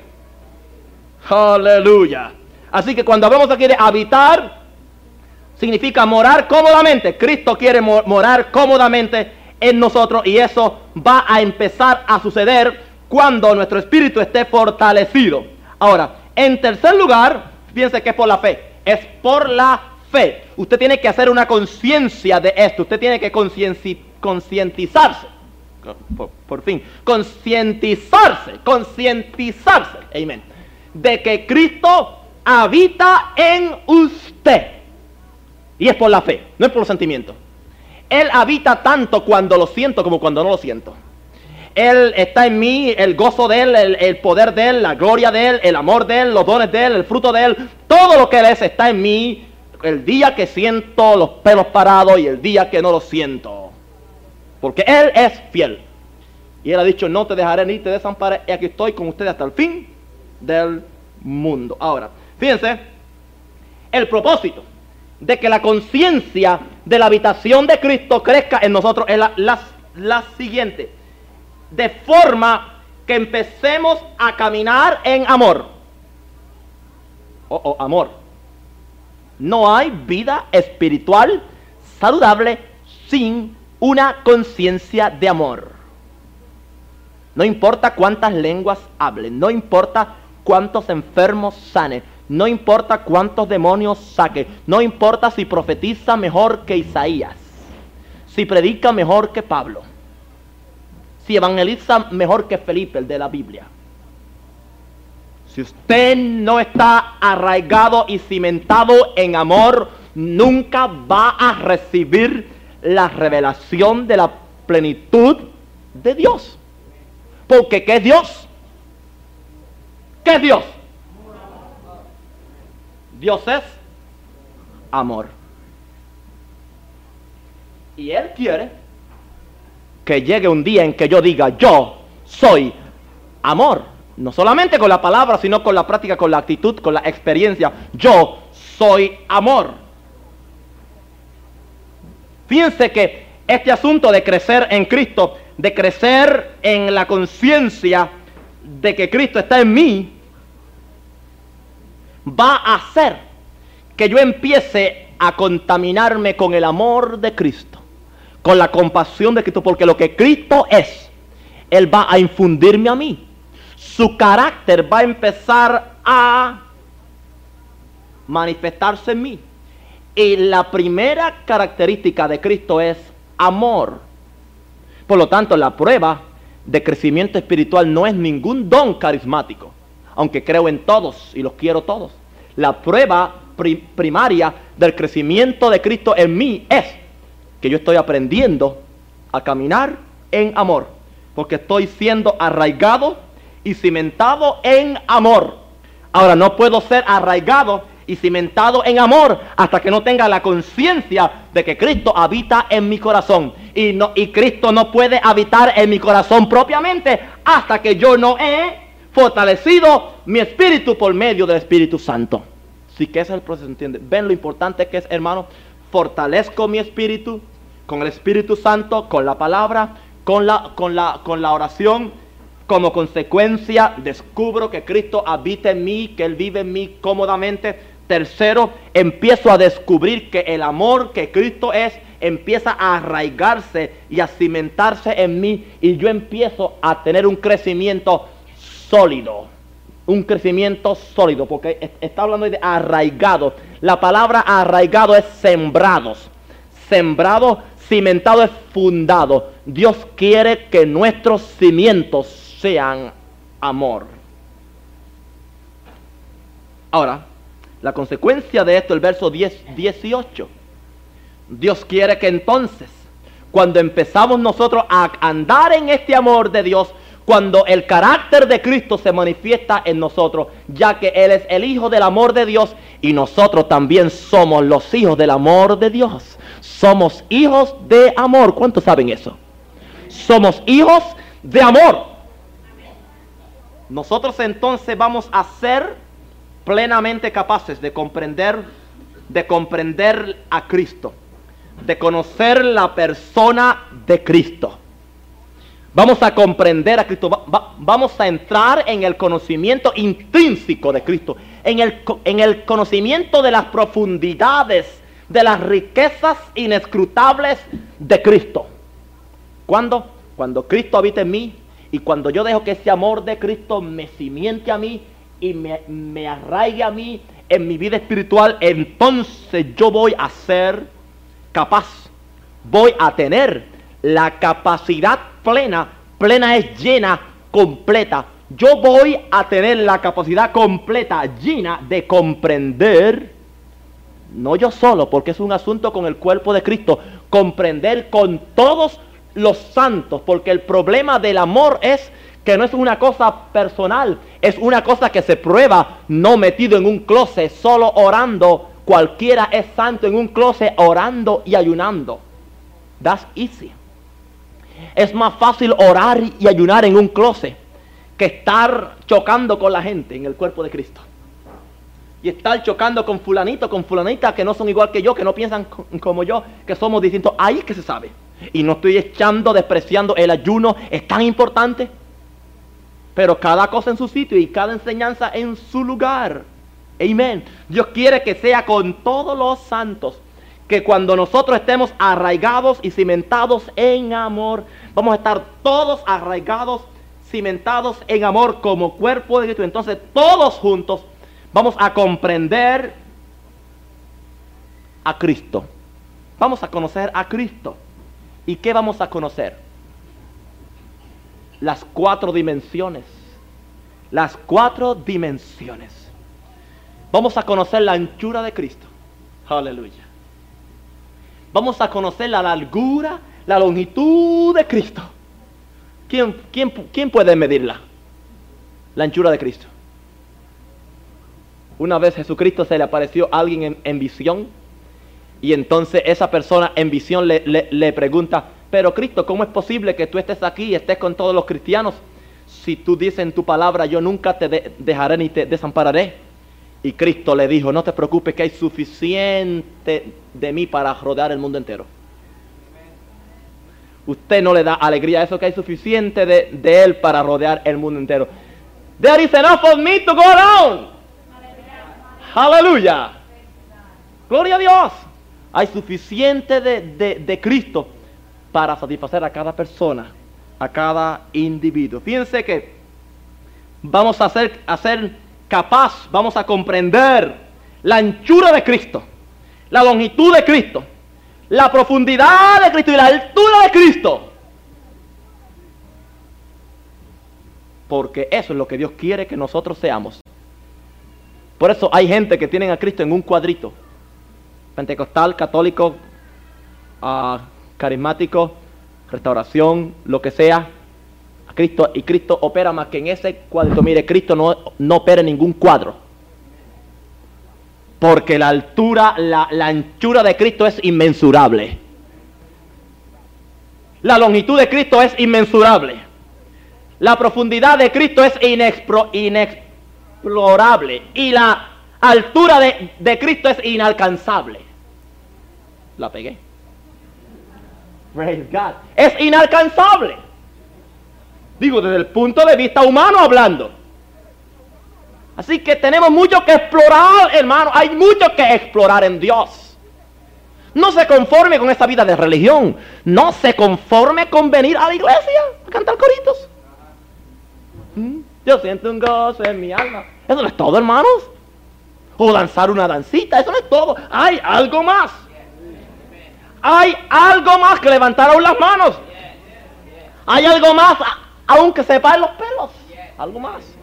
Speaker 1: Aleluya. Así que cuando hablamos aquí de habitar, significa morar cómodamente. Cristo quiere morar cómodamente en nosotros y eso va a empezar a suceder cuando nuestro espíritu esté fortalecido. Ahora, en tercer lugar, fíjense que es por la fe. Es por la fe. Usted tiene que hacer una conciencia de esto. Usted tiene que concientizarse por, por fin, concientizarse, concientizarse, amén, de que Cristo habita en usted. Y es por la fe, no es por los sentimientos. Él habita tanto cuando lo siento como cuando no lo siento. Él está en mí, el gozo de Él, el, poder de Él, la gloria de Él, el amor de Él, los dones de Él, el fruto de Él. Todo lo que Él es está en mí el día que siento los pelos parados y el día que no los siento. Porque Él es fiel. Y Él ha dicho, no te dejaré ni te desamparé. Y aquí estoy con ustedes hasta el fin del mundo. Ahora, fíjense, el propósito de que la conciencia de la habitación de Cristo crezca en nosotros es la, siguiente. De forma que empecemos a caminar en amor. Oh, oh, amor. No hay vida espiritual saludable sin una conciencia de amor. No importa cuántas lenguas hablen, no importa cuántos enfermos sanen, no importa cuántos demonios saque. No importa si profetiza mejor que Isaías. Si predica mejor que Pablo. Si evangeliza mejor que Felipe, el de la Biblia. Si usted no está arraigado y cimentado en amor, nunca va a recibir la revelación de la plenitud de Dios. Porque ¿qué es Dios? ¿Qué es Dios? Dios es amor. Y Él quiere que llegue un día en que yo diga, yo soy amor. No solamente con la palabra, sino con la práctica, con la actitud, con la experiencia. Yo soy amor. Fíjense que este asunto de crecer en Cristo, de crecer en la conciencia de que Cristo está en mí, va a hacer que yo empiece a contaminarme con el amor de Cristo, con la compasión de Cristo, porque lo que Cristo es, Él va a infundirme a mí. Su carácter va a empezar a manifestarse en mí. Y la primera característica de Cristo es amor. Por lo tanto, la prueba de crecimiento espiritual no es ningún don carismático, aunque creo en todos y los quiero todos la prueba primaria del crecimiento de Cristo en mí es que yo estoy aprendiendo a caminar en amor, porque estoy siendo arraigado y cimentado en amor. Ahora no puedo ser arraigado y cimentado en amor hasta que no tenga la conciencia de que Cristo habita en mi corazón. Y, no, y Cristo no puede habitar en mi corazón propiamente hasta que yo no he fortalecido mi espíritu por medio del Espíritu Santo. Sí que ese es el proceso, ¿entiende? Ven lo importante que es, hermano. Fortalezco mi espíritu con el Espíritu Santo, con la palabra, con la, con la, con la oración. Como consecuencia, descubro que Cristo habita en mí, que Él vive en mí cómodamente. Tercero, empiezo a descubrir que el amor que Cristo es empieza a arraigarse y a cimentarse en mí y yo empiezo a tener un crecimiento sólido. Un crecimiento sólido, porque está hablando de arraigado. La palabra arraigado es sembrados. Sembrado, cimentado es fundado. Dios quiere que nuestros cimientos sean amor. Ahora, la consecuencia de esto, el verso 10, 18. Dios quiere que entonces, cuando empezamos nosotros a andar en este amor de Dios, cuando el carácter de Cristo se manifiesta en nosotros, ya que Él es el Hijo del amor de Dios y nosotros también somos los hijos del amor de Dios. Somos hijos de amor. ¿Cuántos saben eso? Somos hijos de amor. Nosotros entonces vamos a ser plenamente capaces de comprender, de comprender a Cristo, de conocer la persona de Cristo Vamos a comprender a Cristo, vamos a entrar en el conocimiento intrínseco de Cristo, en el, en el conocimiento de las profundidades, de las riquezas inescrutables de Cristo. ¿Cuándo? Cuando Cristo habita en mí y cuando yo dejo que ese amor de Cristo me simiente a mí y me, me arraigue a mí en mi vida espiritual, entonces yo voy a ser capaz, voy a tener la capacidad plena, plena es llena, completa. Yo voy a tener la capacidad completa, llena de comprender, no yo solo, porque es un asunto con el cuerpo de Cristo, comprender con todos los santos, porque el problema del amor es que no es una cosa personal, es una cosa que se prueba no metido en un closet, solo orando. Cualquiera es santo en un closet orando y ayunando. That's easy. Es más fácil orar y ayunar en un closet que estar chocando con la gente en el cuerpo de Cristo. Y estar chocando con fulanito, con fulanita que no son igual que yo, que no piensan como yo, que somos distintos. Ahí que se sabe. Y no estoy echando, despreciando el ayuno, es tan importante. Pero cada cosa en su sitio y cada enseñanza en su lugar. Amén. Dios quiere que sea con todos los santos que cuando nosotros estemos arraigados y cimentados en amor, vamos a estar todos arraigados, cimentados en amor como cuerpo de Cristo. Entonces todos juntos vamos a comprender a Cristo. Vamos a conocer a Cristo. ¿Y qué vamos a conocer? Las cuatro dimensiones. Las cuatro dimensiones. Vamos a conocer la anchura de Cristo. Aleluya. Vamos a conocer la largura, la longitud de Cristo. ¿Quién, quién, quién puede medirla? La anchura de Cristo. Una vez Jesucristo se le apareció a alguien en, visión y entonces esa persona en visión le, le, pregunta, pero Cristo, ¿cómo es posible que tú estés aquí y estés con todos los cristianos? Si tú dices en tu palabra, yo nunca te dejaré ni te desampararé. Y Cristo le dijo, no te preocupes que hay suficiente de mí para rodear el mundo entero. Usted no le da alegría a eso que hay suficiente de, de él para rodear el mundo entero. There is enough of me to go around. Aleluya. Gloria a Dios. Hay suficiente de, de, de, Cristo para satisfacer a cada persona, a cada individuo. Fíjense que vamos a hacer, hacer capaz vamos a comprender la anchura de Cristo, la longitud de Cristo, la profundidad de Cristo y la altura de Cristo. Porque eso es lo que Dios quiere que nosotros seamos. Por eso hay gente que tienen a Cristo en un cuadrito. Pentecostal, católico, ah, carismático, restauración, lo que sea. Cristo y Cristo opera más que en ese cuadro. Mire, Cristo no, no opera en ningún cuadro. Porque la altura, la, anchura de Cristo es inmensurable. La longitud de Cristo es inmensurable. La profundidad de Cristo es inexplorable. Y la altura de, de Cristo es inalcanzable. La pegué. Praise God. Es inalcanzable. Digo, desde el punto de vista humano hablando. Así que tenemos mucho que explorar, hermano. Hay mucho que explorar en Dios. No se conforme con esta vida de religión. No se conforme con venir a la iglesia a cantar coritos. ¿Mm? Yo siento un gozo en mi alma. Eso no es todo, hermanos. O danzar una dancita. Eso no es todo. Hay algo más. Hay algo más que levantar aún las manos. Hay algo más aunque sepan los pelos. Algo más.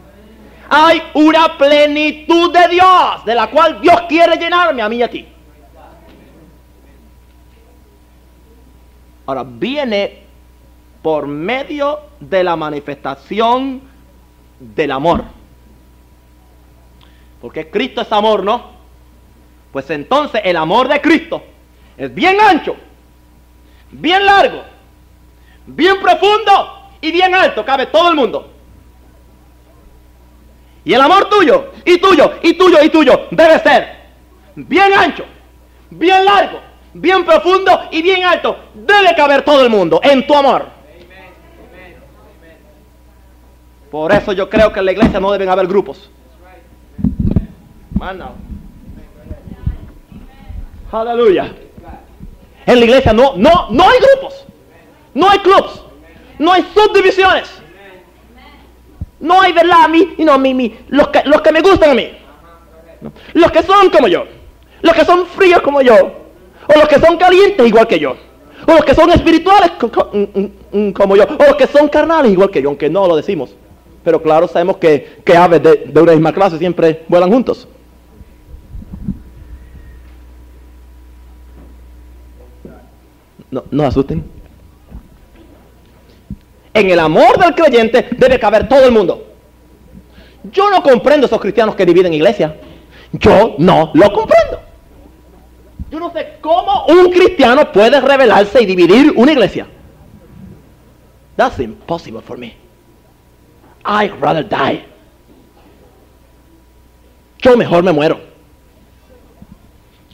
Speaker 1: Hay una plenitud de Dios, de la cual Dios quiere llenarme a mí y a ti. Ahora, viene por medio de la manifestación del amor. Porque Cristo es amor, ¿no? Pues entonces el amor de Cristo es bien ancho, bien largo, bien profundo y bien alto cabe todo el mundo. Y el amor tuyo, y tuyo, y tuyo, y tuyo debe ser bien ancho, bien largo, bien profundo y bien alto. Debe caber todo el mundo en tu amor. Por eso yo creo que en la iglesia no deben haber grupos. Aleluya. En la iglesia no, no, no hay grupos. No hay clubs. No hay subdivisiones. No hay, ¿verdad? A mí, no, mi, mi, los, que, los que me gustan a mí. Los que son como yo. Los que son fríos como yo. O los que son calientes igual que yo. O los que son espirituales mm, mm, mm, como yo. O los que son carnales igual que yo, aunque no lo decimos. Pero claro, sabemos que, que aves de, de una misma clase siempre vuelan juntos. No, no asusten. En el amor del creyente debe caber todo el mundo. Yo no comprendo esos cristianos que dividen iglesia. Yo no lo comprendo. Yo no sé cómo un cristiano puede rebelarse y dividir una iglesia. That's impossible for me. I'd rather die. Yo mejor me muero.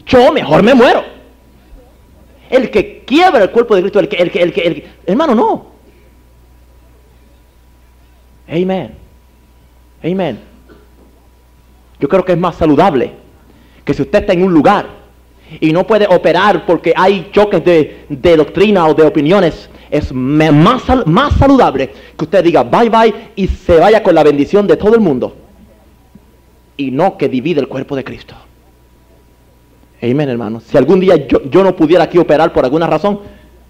Speaker 1: Yo mejor me muero. El que quiebra el cuerpo de Cristo, el que, el que, el que, el que- hermano, no. Amen. Amen. Yo creo que es más saludable que si usted está en un lugar y no puede operar porque hay choques de, doctrina o de opiniones, es más, más saludable que usted diga bye bye y se vaya con la bendición de todo el mundo y no que divide el cuerpo de Cristo. Amén, hermano. Si algún día yo, yo no pudiera aquí operar por alguna razón,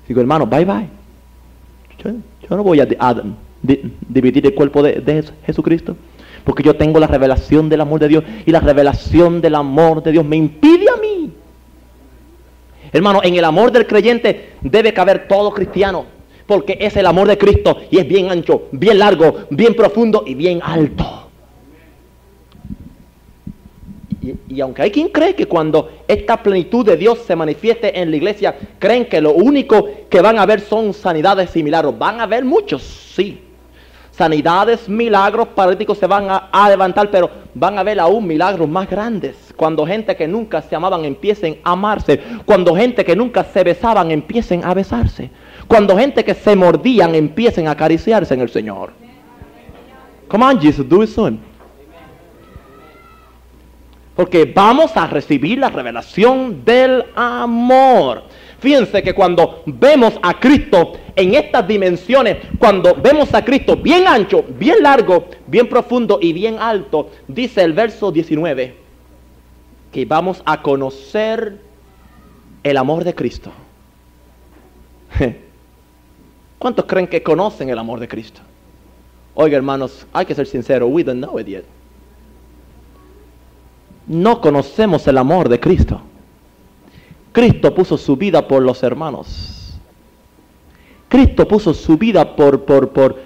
Speaker 1: digo, hermano, bye bye. Yo, no voy a, a di- dividir el cuerpo de, de Jes- Jesucristo. Porque yo tengo la revelación del amor de Dios. Y la revelación del amor de Dios me impide a mí. Hermano, en el amor del creyente debe caber todo cristiano. Porque es el amor de Cristo. Y es bien ancho, bien largo, bien profundo y bien alto. Y, aunque hay quien cree que cuando esta plenitud de Dios se manifieste en la iglesia, creen que lo único que van a ver son sanidades y milagros. Van a ver muchos, sí. Sanidades, milagros, paralíticos se van a, levantar, pero van a ver aún milagros más grandes. Cuando gente que nunca se amaban empiecen a amarse. Cuando gente que nunca se besaban empiecen a besarse. Cuando gente que se mordían empiecen a acariciarse en el Señor. Come on, Jesus, do it soon. Porque vamos a recibir la revelación del amor. Fíjense que cuando vemos a Cristo en estas dimensiones, cuando vemos a Cristo bien ancho, bien largo, bien profundo y bien alto, dice el verso 19, que vamos a conocer el amor de Cristo. [laughs] ¿Cuántos creen que conocen el amor de Cristo? Oiga, hermanos, hay que ser sincero, we don't know it yet no conocemos el amor de Cristo. Cristo puso su vida por los hermanos. Cristo puso su vida por, por, por,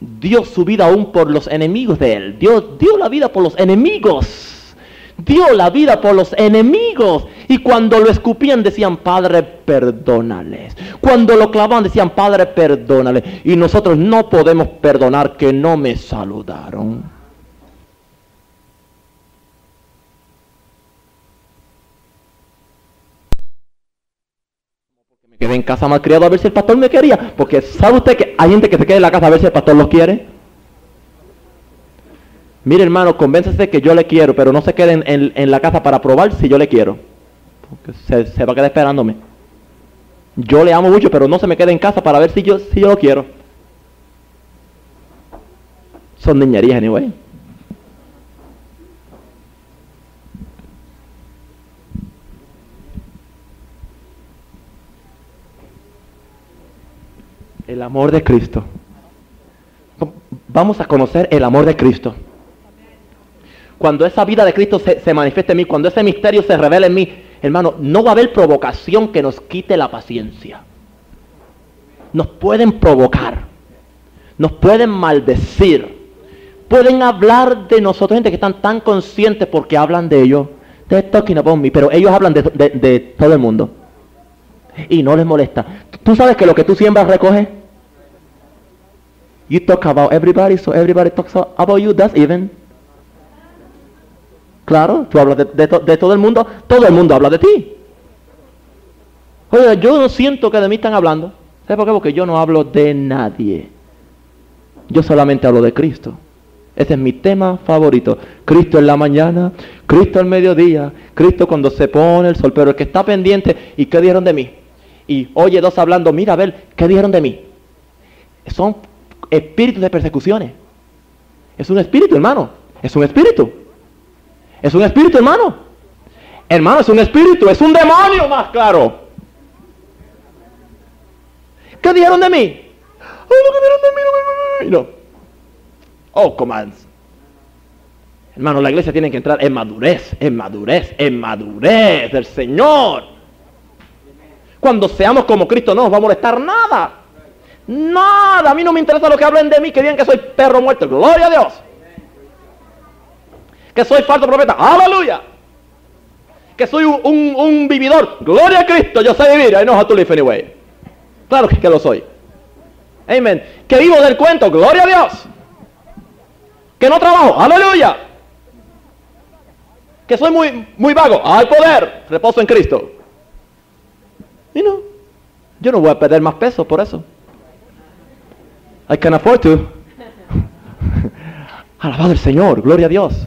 Speaker 1: dio su vida aún por los enemigos de él. Dios dio la vida por los enemigos. Dio la vida por los enemigos. Y cuando lo escupían decían, Padre, perdónales. Cuando lo clavaban decían, Padre, perdónales. Y nosotros no podemos perdonar que no me saludaron. Me quedé en casa malcriado a ver si el pastor me quería. Porque sabe usted que hay gente que se queda en la casa a ver si el pastor los quiere. Mire hermano, convéncese que yo le quiero, pero no se quede en, en- en la casa para probar si yo le quiero. Porque se, se va a quedar esperándome. Yo le amo mucho, pero no se me quede en casa para ver si yo, si yo lo quiero. Son niñerías, anyway. El amor de Cristo. Vamos a conocer el amor de Cristo. Cuando esa vida de Cristo se, se manifieste en mí, cuando ese misterio se revele en mí, hermano, no va a haber provocación que nos quite la paciencia. Nos pueden provocar, nos pueden maldecir, pueden hablar de nosotros, gente que están tan conscientes porque hablan de ellos. Pero ellos hablan de, de- de todo el mundo. Y no les molesta. ¿Tú sabes que lo que tú siembras recoges? You talk about everybody, so everybody talks about you. That's even. Claro, tú hablas de, de to- de todo el mundo, todo el mundo habla de ti. Oye, yo no siento que de mí están hablando. ¿Sabes por qué? Porque yo no hablo de nadie. Yo solamente hablo de Cristo. Ese es mi tema favorito. Cristo en la mañana, Cristo al mediodía, Cristo cuando se pone el sol. Pero el que está pendiente, ¿y qué dijeron de mí? Y oye dos hablando, mira a ver, ¿qué dijeron de mí? Son espíritus de persecuciones. Es un espíritu, hermano. Es un espíritu. Es un espíritu, hermano. Hermano, es un espíritu, es un demonio más claro. ¿Qué dijeron de mí? Oh, que dijeron de mí, no. Oh, commands. Hermano, la iglesia tiene que entrar en madurez, en madurez, en madurez del Señor. Cuando seamos como Cristo no nos va a molestar nada. Nada. A mí no me interesa lo que hablen de mí, que digan que soy perro muerto. Gloria a Dios. Que soy falso profeta. Aleluya. Que soy un, un- vividor. Gloria a Cristo. Yo sé vivir. I know how to live anyway. Claro que, que lo soy. Amén. Que vivo del cuento. Gloria a Dios. Que no trabajo. Aleluya. Que soy muy, muy vago. Hay poder. Reposo en Cristo. Y no. Yo no voy a perder más peso por eso. I can afford to. [laughs] Alabado el Señor, gloria a Dios.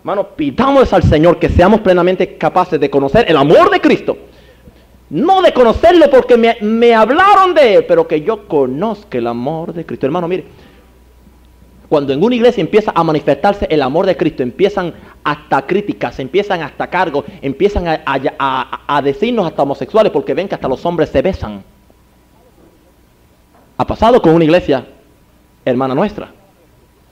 Speaker 1: Hermano, pidamos al Señor que seamos plenamente capaces de conocer el amor de Cristo. No de conocerle porque me, me hablaron de él, pero que yo conozca el amor de Cristo. Hermano, mire, cuando en una iglesia empieza a manifestarse el amor de Cristo, empiezan hasta críticas, empiezan hasta cargos, empiezan a, a- a- a decirnos hasta homosexuales porque ven que hasta los hombres se besan. Ha pasado con una iglesia hermana nuestra.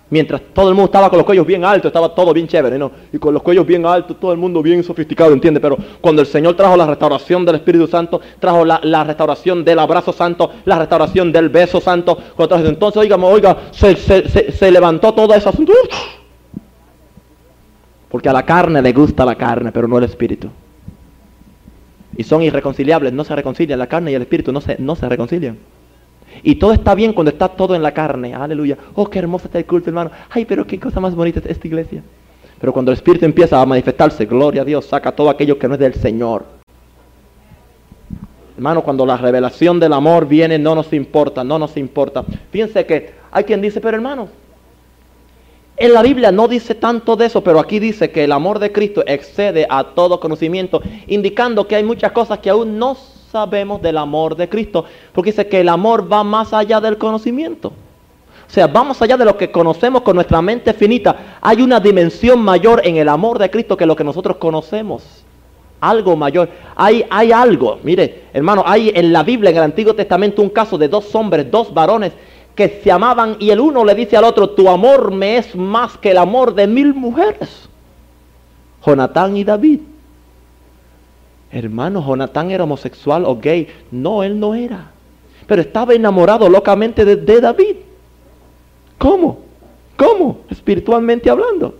Speaker 1: Mientras todo el mundo estaba con los cuellos bien altos, estaba todo bien chévere, ¿no? Y con los cuellos bien altos, todo el mundo bien sofisticado, ¿entiende? Pero cuando el Señor trajo la restauración del Espíritu Santo, trajo la, restauración del abrazo santo, la restauración del beso santo, entonces, oiga, oiga, se, levantó todo ese asunto. Porque a la carne le gusta la carne, pero no el Espíritu. Y son irreconciliables, no se reconcilian, la carne y el Espíritu no se reconcilian. Y todo está bien cuando está todo en la carne. Aleluya. Oh, qué hermoso está el culto, hermano. Ay, pero qué cosa más bonita es esta iglesia. Pero cuando el Espíritu empieza a manifestarse, gloria a Dios, saca todo aquello que no es del Señor. Hermano, cuando la revelación del amor viene, no nos importa, no nos importa. Fíjense que hay quien dice, pero hermano, en la Biblia no dice tanto de eso, pero aquí dice que el amor de Cristo excede a todo conocimiento, indicando que hay muchas cosas que aún no sabemos del amor de Cristo, porque dice que el amor va más allá del conocimiento. O sea, vamos allá de lo que conocemos con nuestra mente finita. Hay una dimensión mayor en el amor de Cristo que lo que nosotros conocemos. Algo mayor. Hay, hay algo. Mire, hermano, hay en la Biblia, en el Antiguo Testamento, un caso de dos hombres, dos varones que se amaban y el uno le dice al otro, tu amor me es más que el amor de mil mujeres. Jonatán y David. Hermano, Jonatán era homosexual o gay. No, él no era. Pero estaba enamorado locamente de, David. ¿Cómo? ¿Cómo? Espiritualmente hablando.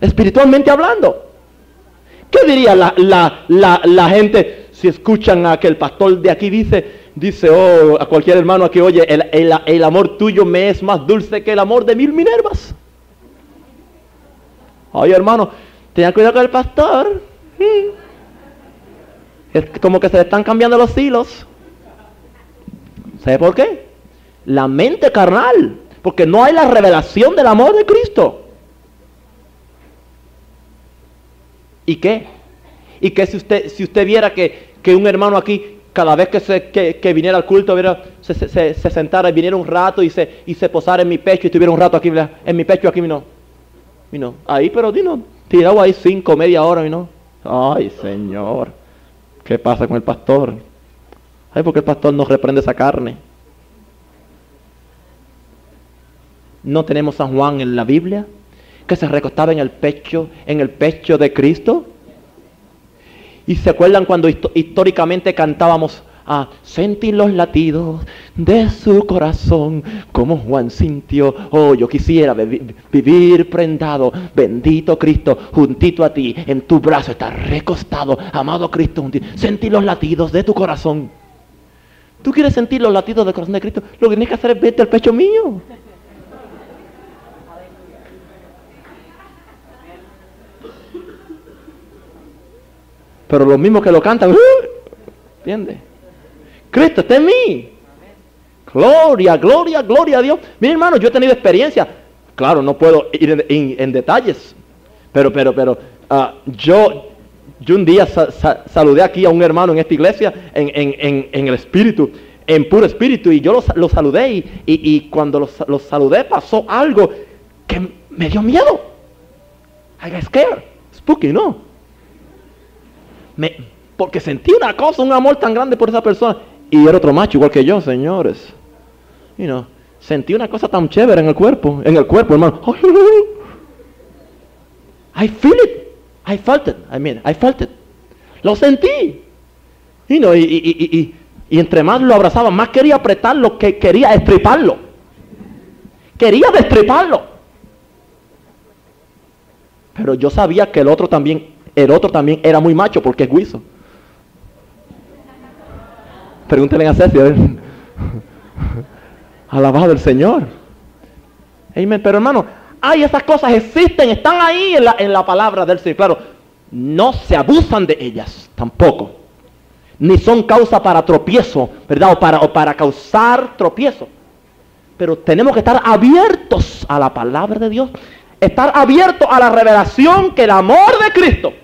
Speaker 1: Espiritualmente hablando. ¿Qué diría la, la, la, la gente si escuchan a que el pastor de aquí dice, dice, oh, a cualquier hermano aquí, oye, el, el- el amor tuyo me es más dulce que el amor de mil Minervas? Oye, hermano, tenga cuidado con el pastor. [laughs] Es como que se le están cambiando los hilos. ¿Sabe por qué? La mente carnal. Porque no hay la revelación del amor de Cristo. ¿Y qué? ¿Y qué si usted, si usted viera que, que un hermano aquí, cada vez que, se, que, viniera al culto, viera, se, se- se- se sentara y viniera un rato y se, y se posara en mi pecho y estuviera un rato aquí, en mi pecho aquí, no. No. Ahí, pero dino, tirado ahí cinco, media hora, no. Ay, Señor. ¿Qué pasa con el pastor? Ay, porque el pastor no reprende esa carne. No tenemos San Juan en la Biblia que se recostaba en el pecho, en el pecho de Cristo. Y se acuerdan cuando históricamente cantábamos a sentir los latidos de su corazón, como Juan sintió, oh, yo quisiera vivir prendado, bendito Cristo, juntito a ti, en tu brazo está recostado, amado Cristo, sentir los latidos de tu corazón. ¿Tú quieres sentir los latidos del corazón de Cristo? Lo que tienes que hacer es vete al pecho mío. Pero los mismos que lo cantan, ¡uh! ¿entiendes? Cristo está en mí. Gloria, gloria, gloria a Dios. Mira hermano, yo he tenido experiencia. Claro, no puedo ir en, detalles. Pero, pero, pero, ah, yo, yo un día sa- sa- saludé aquí a un hermano en esta iglesia, en, en- el espíritu, en puro espíritu, y yo lo, lo saludé, y, y- cuando lo, lo saludé pasó algo que me dio miedo. I got scared. Spooky, ¿no? Me- Porque sentí una cosa, un amor tan grande por esa persona. Y era otro macho igual que yo, señores. You know, sentí una cosa tan chévere en el cuerpo, en el cuerpo, hermano. [laughs] I feel it. I felt it. I mean, I felt it. Lo sentí. Y, y, y, y, y entre más lo abrazaba, más quería apretarlo, que quería estriparlo. Quería destriparlo. Pero yo sabía que el otro también, el otro también era muy macho porque es guiso. Pregúntenle a Ceci, a ver. [laughs] Alabado el Señor. Pero hermano, ay, esas cosas existen, están ahí en la, en la palabra del Señor. Claro, no se abusan de ellas tampoco. Ni son causa para tropiezo, ¿verdad? O para, o para causar tropiezo. Pero tenemos que estar abiertos a la palabra de Dios. Estar abiertos a la revelación que el amor de Cristo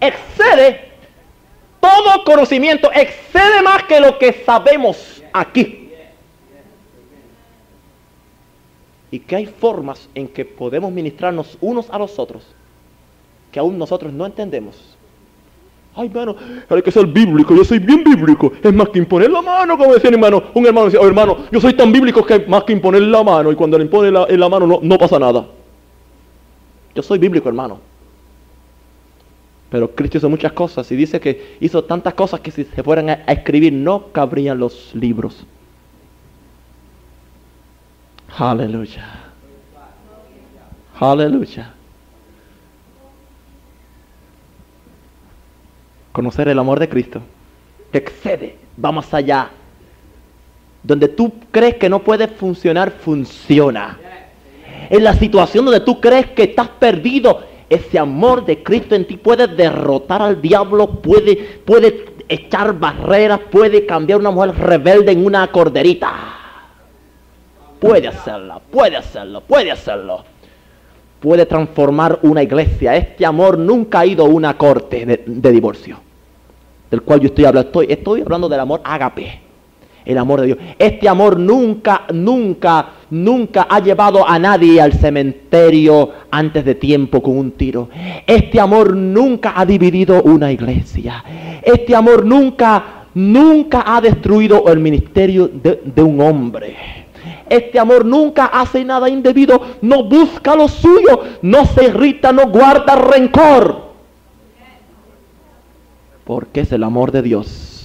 Speaker 1: excede todo conocimiento, excede más que lo que sabemos aquí. Y que hay formas en que podemos ministrarnos unos a los otros que aún nosotros no entendemos. Ay, hermano, hay que ser bíblico, yo soy bien bíblico. Es más que imponer la mano, como decía mi hermano. Un hermano decía, oh, hermano, yo soy tan bíblico que más que imponer la mano. Y cuando le impone la, mano no, no pasa nada. Yo soy bíblico, hermano. Pero Cristo hizo muchas cosas y dice que hizo tantas cosas que si se fueran a, escribir no cabrían los libros. Aleluya. Aleluya. Conocer el amor de Cristo que excede, va más allá. Donde tú crees que no puede funcionar, funciona. En la situación donde tú crees que estás perdido, ese amor de Cristo en ti puede derrotar al diablo, puede, puede echar barreras, puede cambiar una mujer rebelde en una corderita. Puede hacerlo, puede hacerlo, puede hacerlo. Puede transformar una iglesia. Este amor nunca ha ido a una corte de, divorcio. Del cual yo estoy hablando. Estoy, estoy hablando del amor ágape el amor de Dios. Este amor nunca, nunca, nunca ha llevado a nadie al cementerio antes de tiempo con un tiro. Este amor nunca ha dividido una iglesia. Este amor nunca, nunca ha destruido el ministerio de, un hombre. Este amor nunca hace nada indebido, no busca lo suyo, no se irrita, no guarda rencor. Porque es el amor de Dios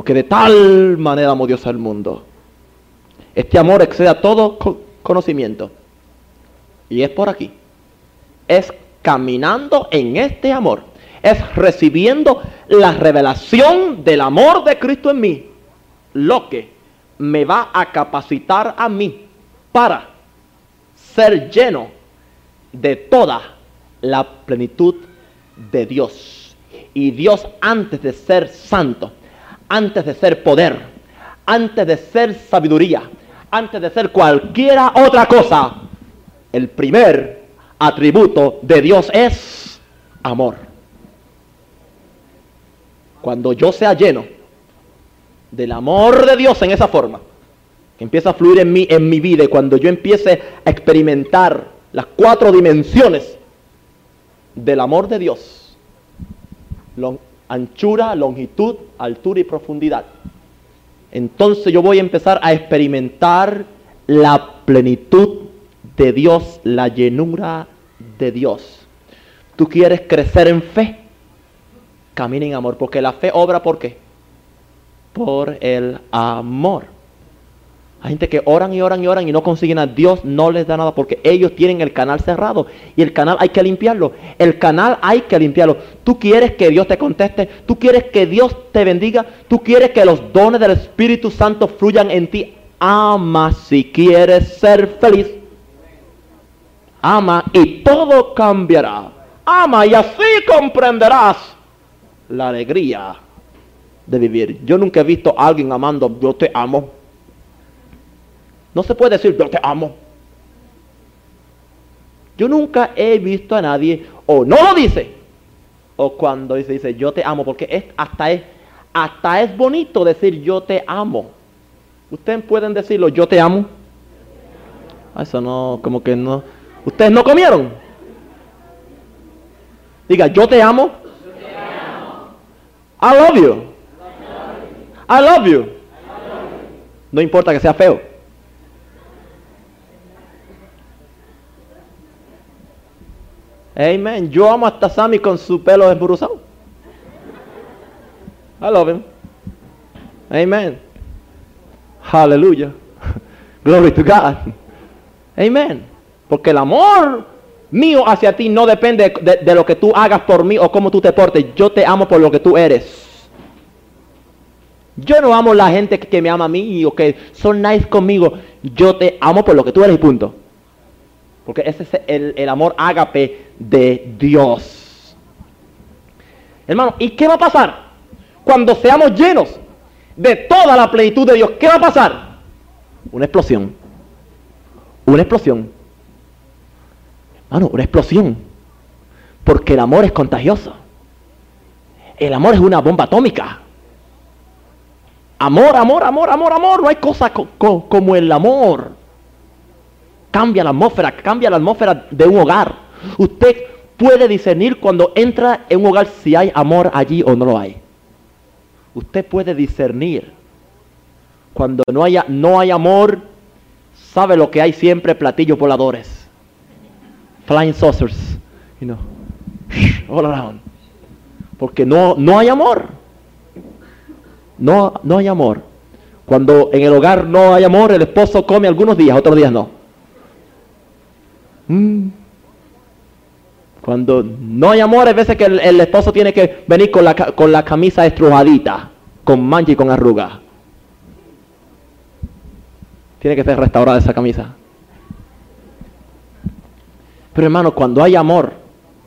Speaker 1: porque de tal manera amó Dios al mundo. Este amor excede a todo conocimiento. Y es por aquí. Es caminando en este amor. Es recibiendo la revelación del amor de Cristo en mí. Lo que me va a capacitar a mí para ser lleno de toda la plenitud de Dios. Y Dios antes de ser santo antes de ser poder, antes de ser sabiduría, antes de ser cualquiera otra cosa, el primer atributo de Dios es amor. Cuando yo sea lleno del amor de Dios en esa forma, que empieza a fluir en mí, en mi vida, y cuando yo empiece a experimentar las cuatro dimensiones del amor de Dios, anchura, longitud, altura y profundidad. Entonces yo voy a empezar a experimentar la plenitud de Dios, la llenura de Dios. ¿Tú quieres crecer en fe? Camina en amor, porque la fe obra por qué? Por el amor. Hay gente que oran y oran y oran y no consiguen a Dios, no les da nada porque ellos tienen el canal cerrado y el canal hay que limpiarlo. El canal hay que limpiarlo. Tú quieres que Dios te conteste, tú quieres que Dios te bendiga, tú quieres que los dones del Espíritu Santo fluyan en ti. Ama si quieres ser feliz. Ama y todo cambiará. Ama y así comprenderás la alegría de vivir. Yo nunca he visto a alguien amando, yo te amo no se puede decir yo te amo. Yo nunca he visto a nadie o no lo dice o cuando dice, dice yo te amo porque es, hasta, es, hasta es bonito decir yo te amo. Ustedes pueden decirlo yo te amo. Ah, eso no, como que no. Ustedes no comieron. Diga yo te amo. I love you. I love you. No importa que sea feo. Amen. Yo amo hasta Sammy con su pelo desburuzado. I love him. Amen. Hallelujah. [laughs] Glory to God. Amen. Porque el amor mío hacia ti no depende de, lo que tú hagas por mí o cómo tú te portes. Yo te amo por lo que tú eres. Yo no amo la gente que me ama a mí o que son nice conmigo. Yo te amo por lo que tú eres punto. Porque ese es el, el amor ágape de Dios. Hermano, ¿y qué va a pasar cuando seamos llenos de toda la plenitud de Dios? ¿Qué va a pasar? Una explosión. Una explosión. Hermano, una explosión. Porque el amor es contagioso. El amor es una bomba atómica. Amor, amor, amor, amor, amor. No hay cosa co co como el amor. Cambia la atmósfera, cambia la atmósfera de un hogar. Usted puede discernir cuando entra en un hogar si hay amor allí o no lo hay. Usted puede discernir cuando no haya, no hay amor, sabe lo que hay siempre, platillos voladores. Flying saucers, you know, all around. Porque no, no hay amor. No, no hay amor. Cuando en el hogar no hay amor, el esposo come algunos días, otros días no. Mm. Cuando no hay amor, hay veces que el, esposo tiene que venir con la, con la camisa estrujadita, con mancha y con arruga. Tiene que ser restaurada esa camisa. Pero hermano, cuando hay amor,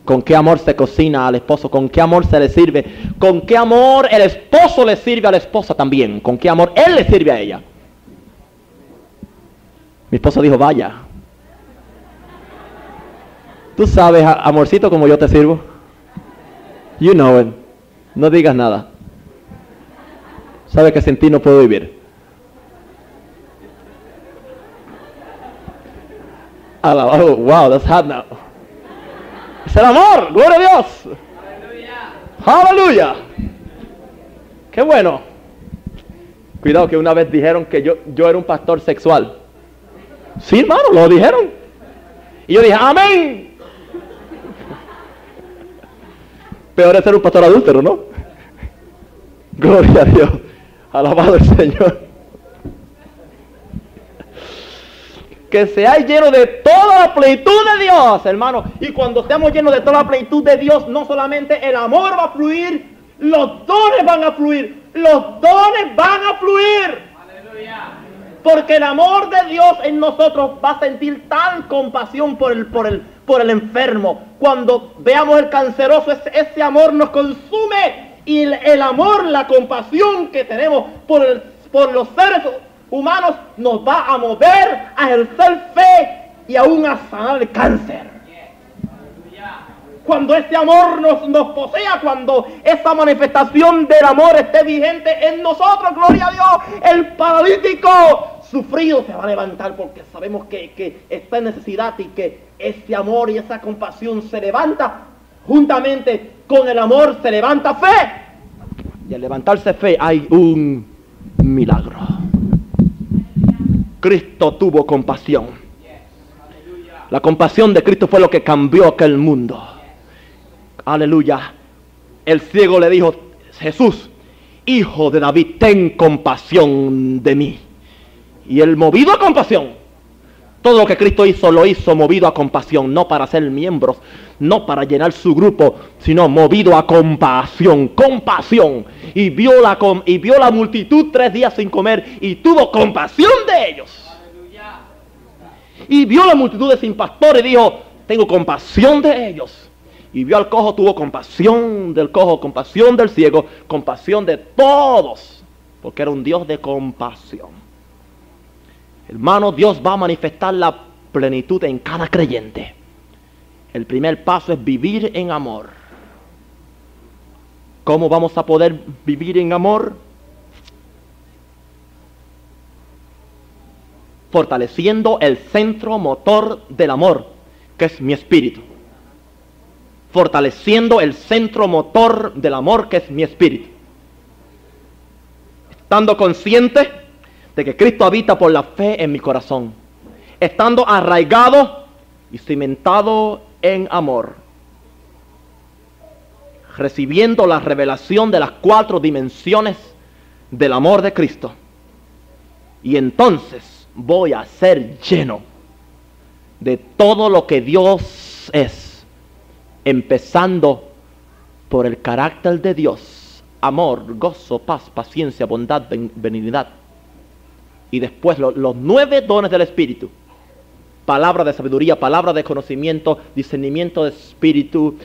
Speaker 1: ¿con qué amor se cocina al esposo? ¿Con qué amor se le sirve? ¿Con qué amor el esposo le sirve a la esposa también? ¿Con qué amor él le sirve a ella? Mi esposo dijo, vaya, Tú sabes, amorcito, como yo te sirvo. You know it. No digas nada. Sabes que sin ti no puedo vivir. Alabado. Wow, that's hot now. Es el amor. Gloria a Dios. Aleluya. Qué bueno. Cuidado que una vez dijeron que yo, yo era un pastor sexual. Sí, hermano, lo dijeron. Y yo dije, amén. Peor es ser un pastor adúltero, ¿no? Gloria a Dios. Alabado el Señor. Que seáis llenos de toda la plenitud de Dios, hermano. Y cuando seamos llenos de toda la plenitud de Dios, no solamente el amor va a fluir, los dones van a fluir. Los dones van a fluir. Aleluya. Porque el amor de Dios en nosotros va a sentir tal compasión por el, por el, por el enfermo. Cuando veamos el canceroso, ese, ese amor nos consume. Y el, amor, la compasión que tenemos por, el, por los seres humanos nos va a mover a ejercer fe y aún a sanar el cáncer. Cuando ese amor nos, nos posea, cuando esa manifestación del amor esté vigente en nosotros, gloria a Dios, el paralítico sufrido se va a levantar porque sabemos que, está en necesidad y que ese amor y esa compasión se levanta. Juntamente con el amor se levanta fe. Y al levantarse fe hay un milagro. Cristo tuvo compasión. La compasión de Cristo fue lo que cambió aquel mundo. Aleluya. El ciego le dijo, Jesús, hijo de David, ten compasión de mí. Y el movido a compasión, todo lo que Cristo hizo lo hizo movido a compasión, no para ser miembros, no para llenar su grupo, sino movido a compasión, compasión. Y vio la, y vio la multitud tres días sin comer y tuvo compasión de ellos. Y vio la multitud de sin pastor y dijo, tengo compasión de ellos. Y vio al cojo, tuvo compasión del cojo, compasión del ciego, compasión de todos, porque era un Dios de compasión. Hermano, Dios va a manifestar la plenitud en cada creyente. El primer paso es vivir en amor. ¿Cómo vamos a poder vivir en amor? Fortaleciendo el centro motor del amor, que es mi espíritu fortaleciendo el centro motor del amor que es mi espíritu. estando consciente de que Cristo habita por la fe en mi corazón, estando arraigado y cimentado en amor, recibiendo la revelación de las cuatro dimensiones del amor de Cristo. Y entonces voy a ser lleno de todo lo que Dios es, empezando por el carácter de Dios, amor, gozo, paz, paciencia, bondad, benignidad. Y después los nueve dones del Espíritu. Palabra de sabiduría, palabra de conocimiento, discernimiento de espíritu,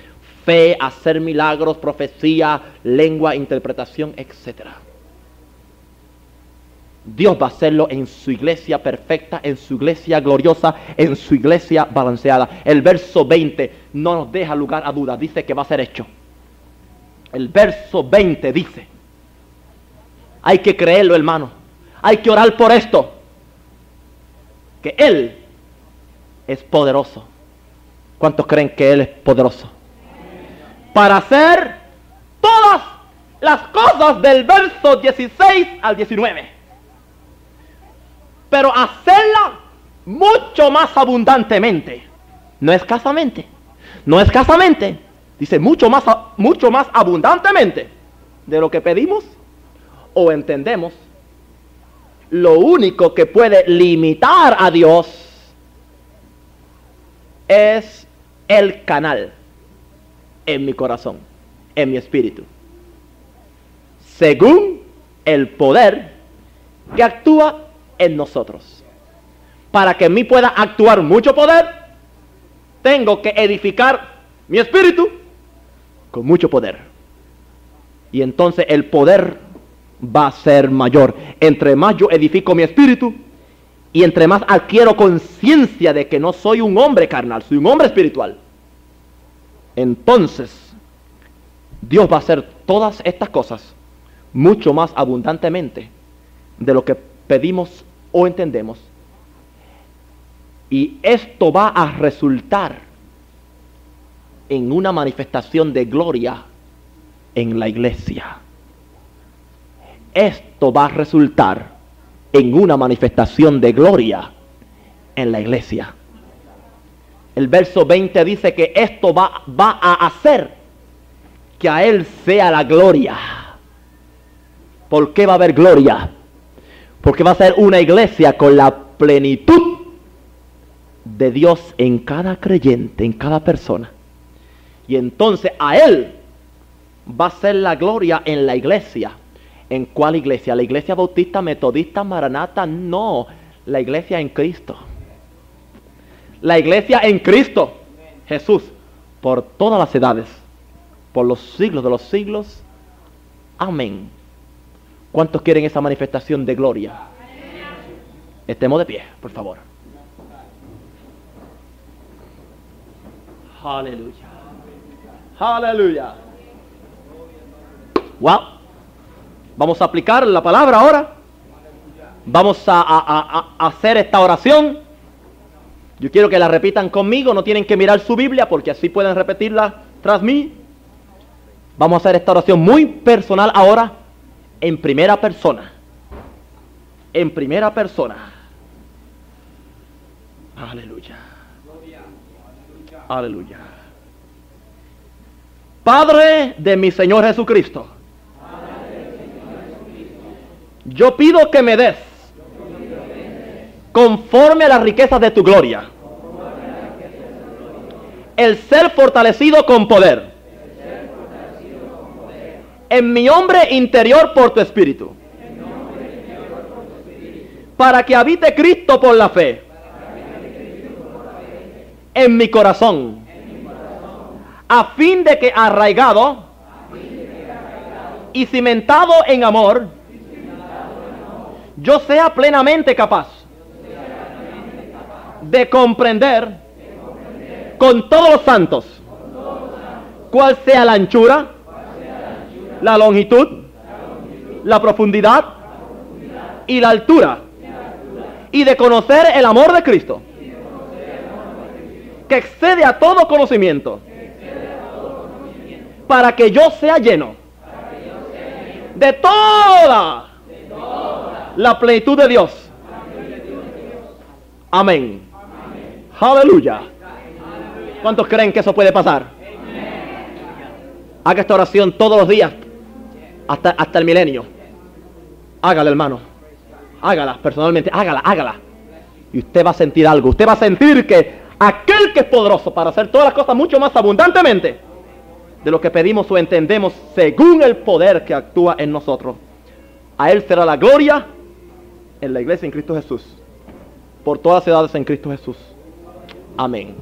Speaker 1: fe, hacer milagros, profecía, lengua, interpretación, etcétera. Dios va a hacerlo en su iglesia perfecta, en su iglesia gloriosa, en su iglesia balanceada. El verso 20 no nos deja lugar a dudas, dice que va a ser hecho. El verso 20 dice, hay que creerlo hermano, hay que orar por esto, que Él es poderoso. ¿Cuántos creen que Él es poderoso? Para hacer todas las cosas del verso 16 al 19 pero hacerla mucho más abundantemente. No escasamente, no escasamente, dice mucho más, mucho más abundantemente de lo que pedimos o entendemos. Lo único que puede limitar a Dios es el canal en mi corazón, en mi espíritu. Según el poder que actúa en nosotros. Para que en mí pueda actuar mucho poder, tengo que edificar mi espíritu con mucho poder. Y entonces el poder va a ser mayor. Entre más yo edifico mi espíritu y entre más adquiero conciencia de que no soy un hombre carnal, soy un hombre espiritual. Entonces, Dios va a hacer todas estas cosas mucho más abundantemente de lo que pedimos o entendemos. Y esto va a resultar en una manifestación de gloria en la iglesia. Esto va a resultar en una manifestación de gloria en la iglesia. El verso 20 dice que esto va, va a hacer que a Él sea la gloria. ¿Por qué va a haber gloria? Porque va a ser una iglesia con la plenitud de Dios en cada creyente, en cada persona. Y entonces a Él va a ser la gloria en la iglesia. ¿En cuál iglesia? ¿La iglesia bautista, metodista, maranata? No, la iglesia en Cristo. La iglesia en Cristo. Jesús, por todas las edades, por los siglos de los siglos. Amén. ¿Cuántos quieren esa manifestación de gloria? Estemos de pie, por favor. Aleluya. Aleluya. Wow. Vamos a aplicar la palabra ahora. Vamos a, hacer esta oración. Yo quiero que la repitan conmigo. No tienen que mirar su Biblia porque así pueden repetirla tras mí. Vamos a hacer esta oración muy personal ahora en primera persona. En primera persona. Aleluya. Aleluya. Padre de mi Señor Jesucristo. Yo pido que me des conforme a las riquezas de tu gloria. El ser fortalecido con poder en mi hombre interior por tu espíritu. Para que habite Cristo por la fe. En mi corazón. A fin de que arraigado y cimentado en amor, yo sea plenamente capaz de comprender con todos los santos cuál sea la anchura, la longitud, la profundidad y la altura. Y de conocer el amor de Cristo. Que excede a todo conocimiento. Para que yo sea lleno. De toda la plenitud de Dios. Amén. Aleluya. ¿Cuántos creen que eso puede pasar? Haga esta oración todos los días hasta, hasta el milenio. Hágala, hermano. Hágala personalmente. Hágala, hágala. Y usted va a sentir algo. Usted va a sentir que aquel que es poderoso para hacer todas las cosas mucho más abundantemente de lo que pedimos o entendemos según el poder que actúa en nosotros. A Él será la gloria en la iglesia en Cristo Jesús. Por todas las edades en Cristo Jesús. Amén.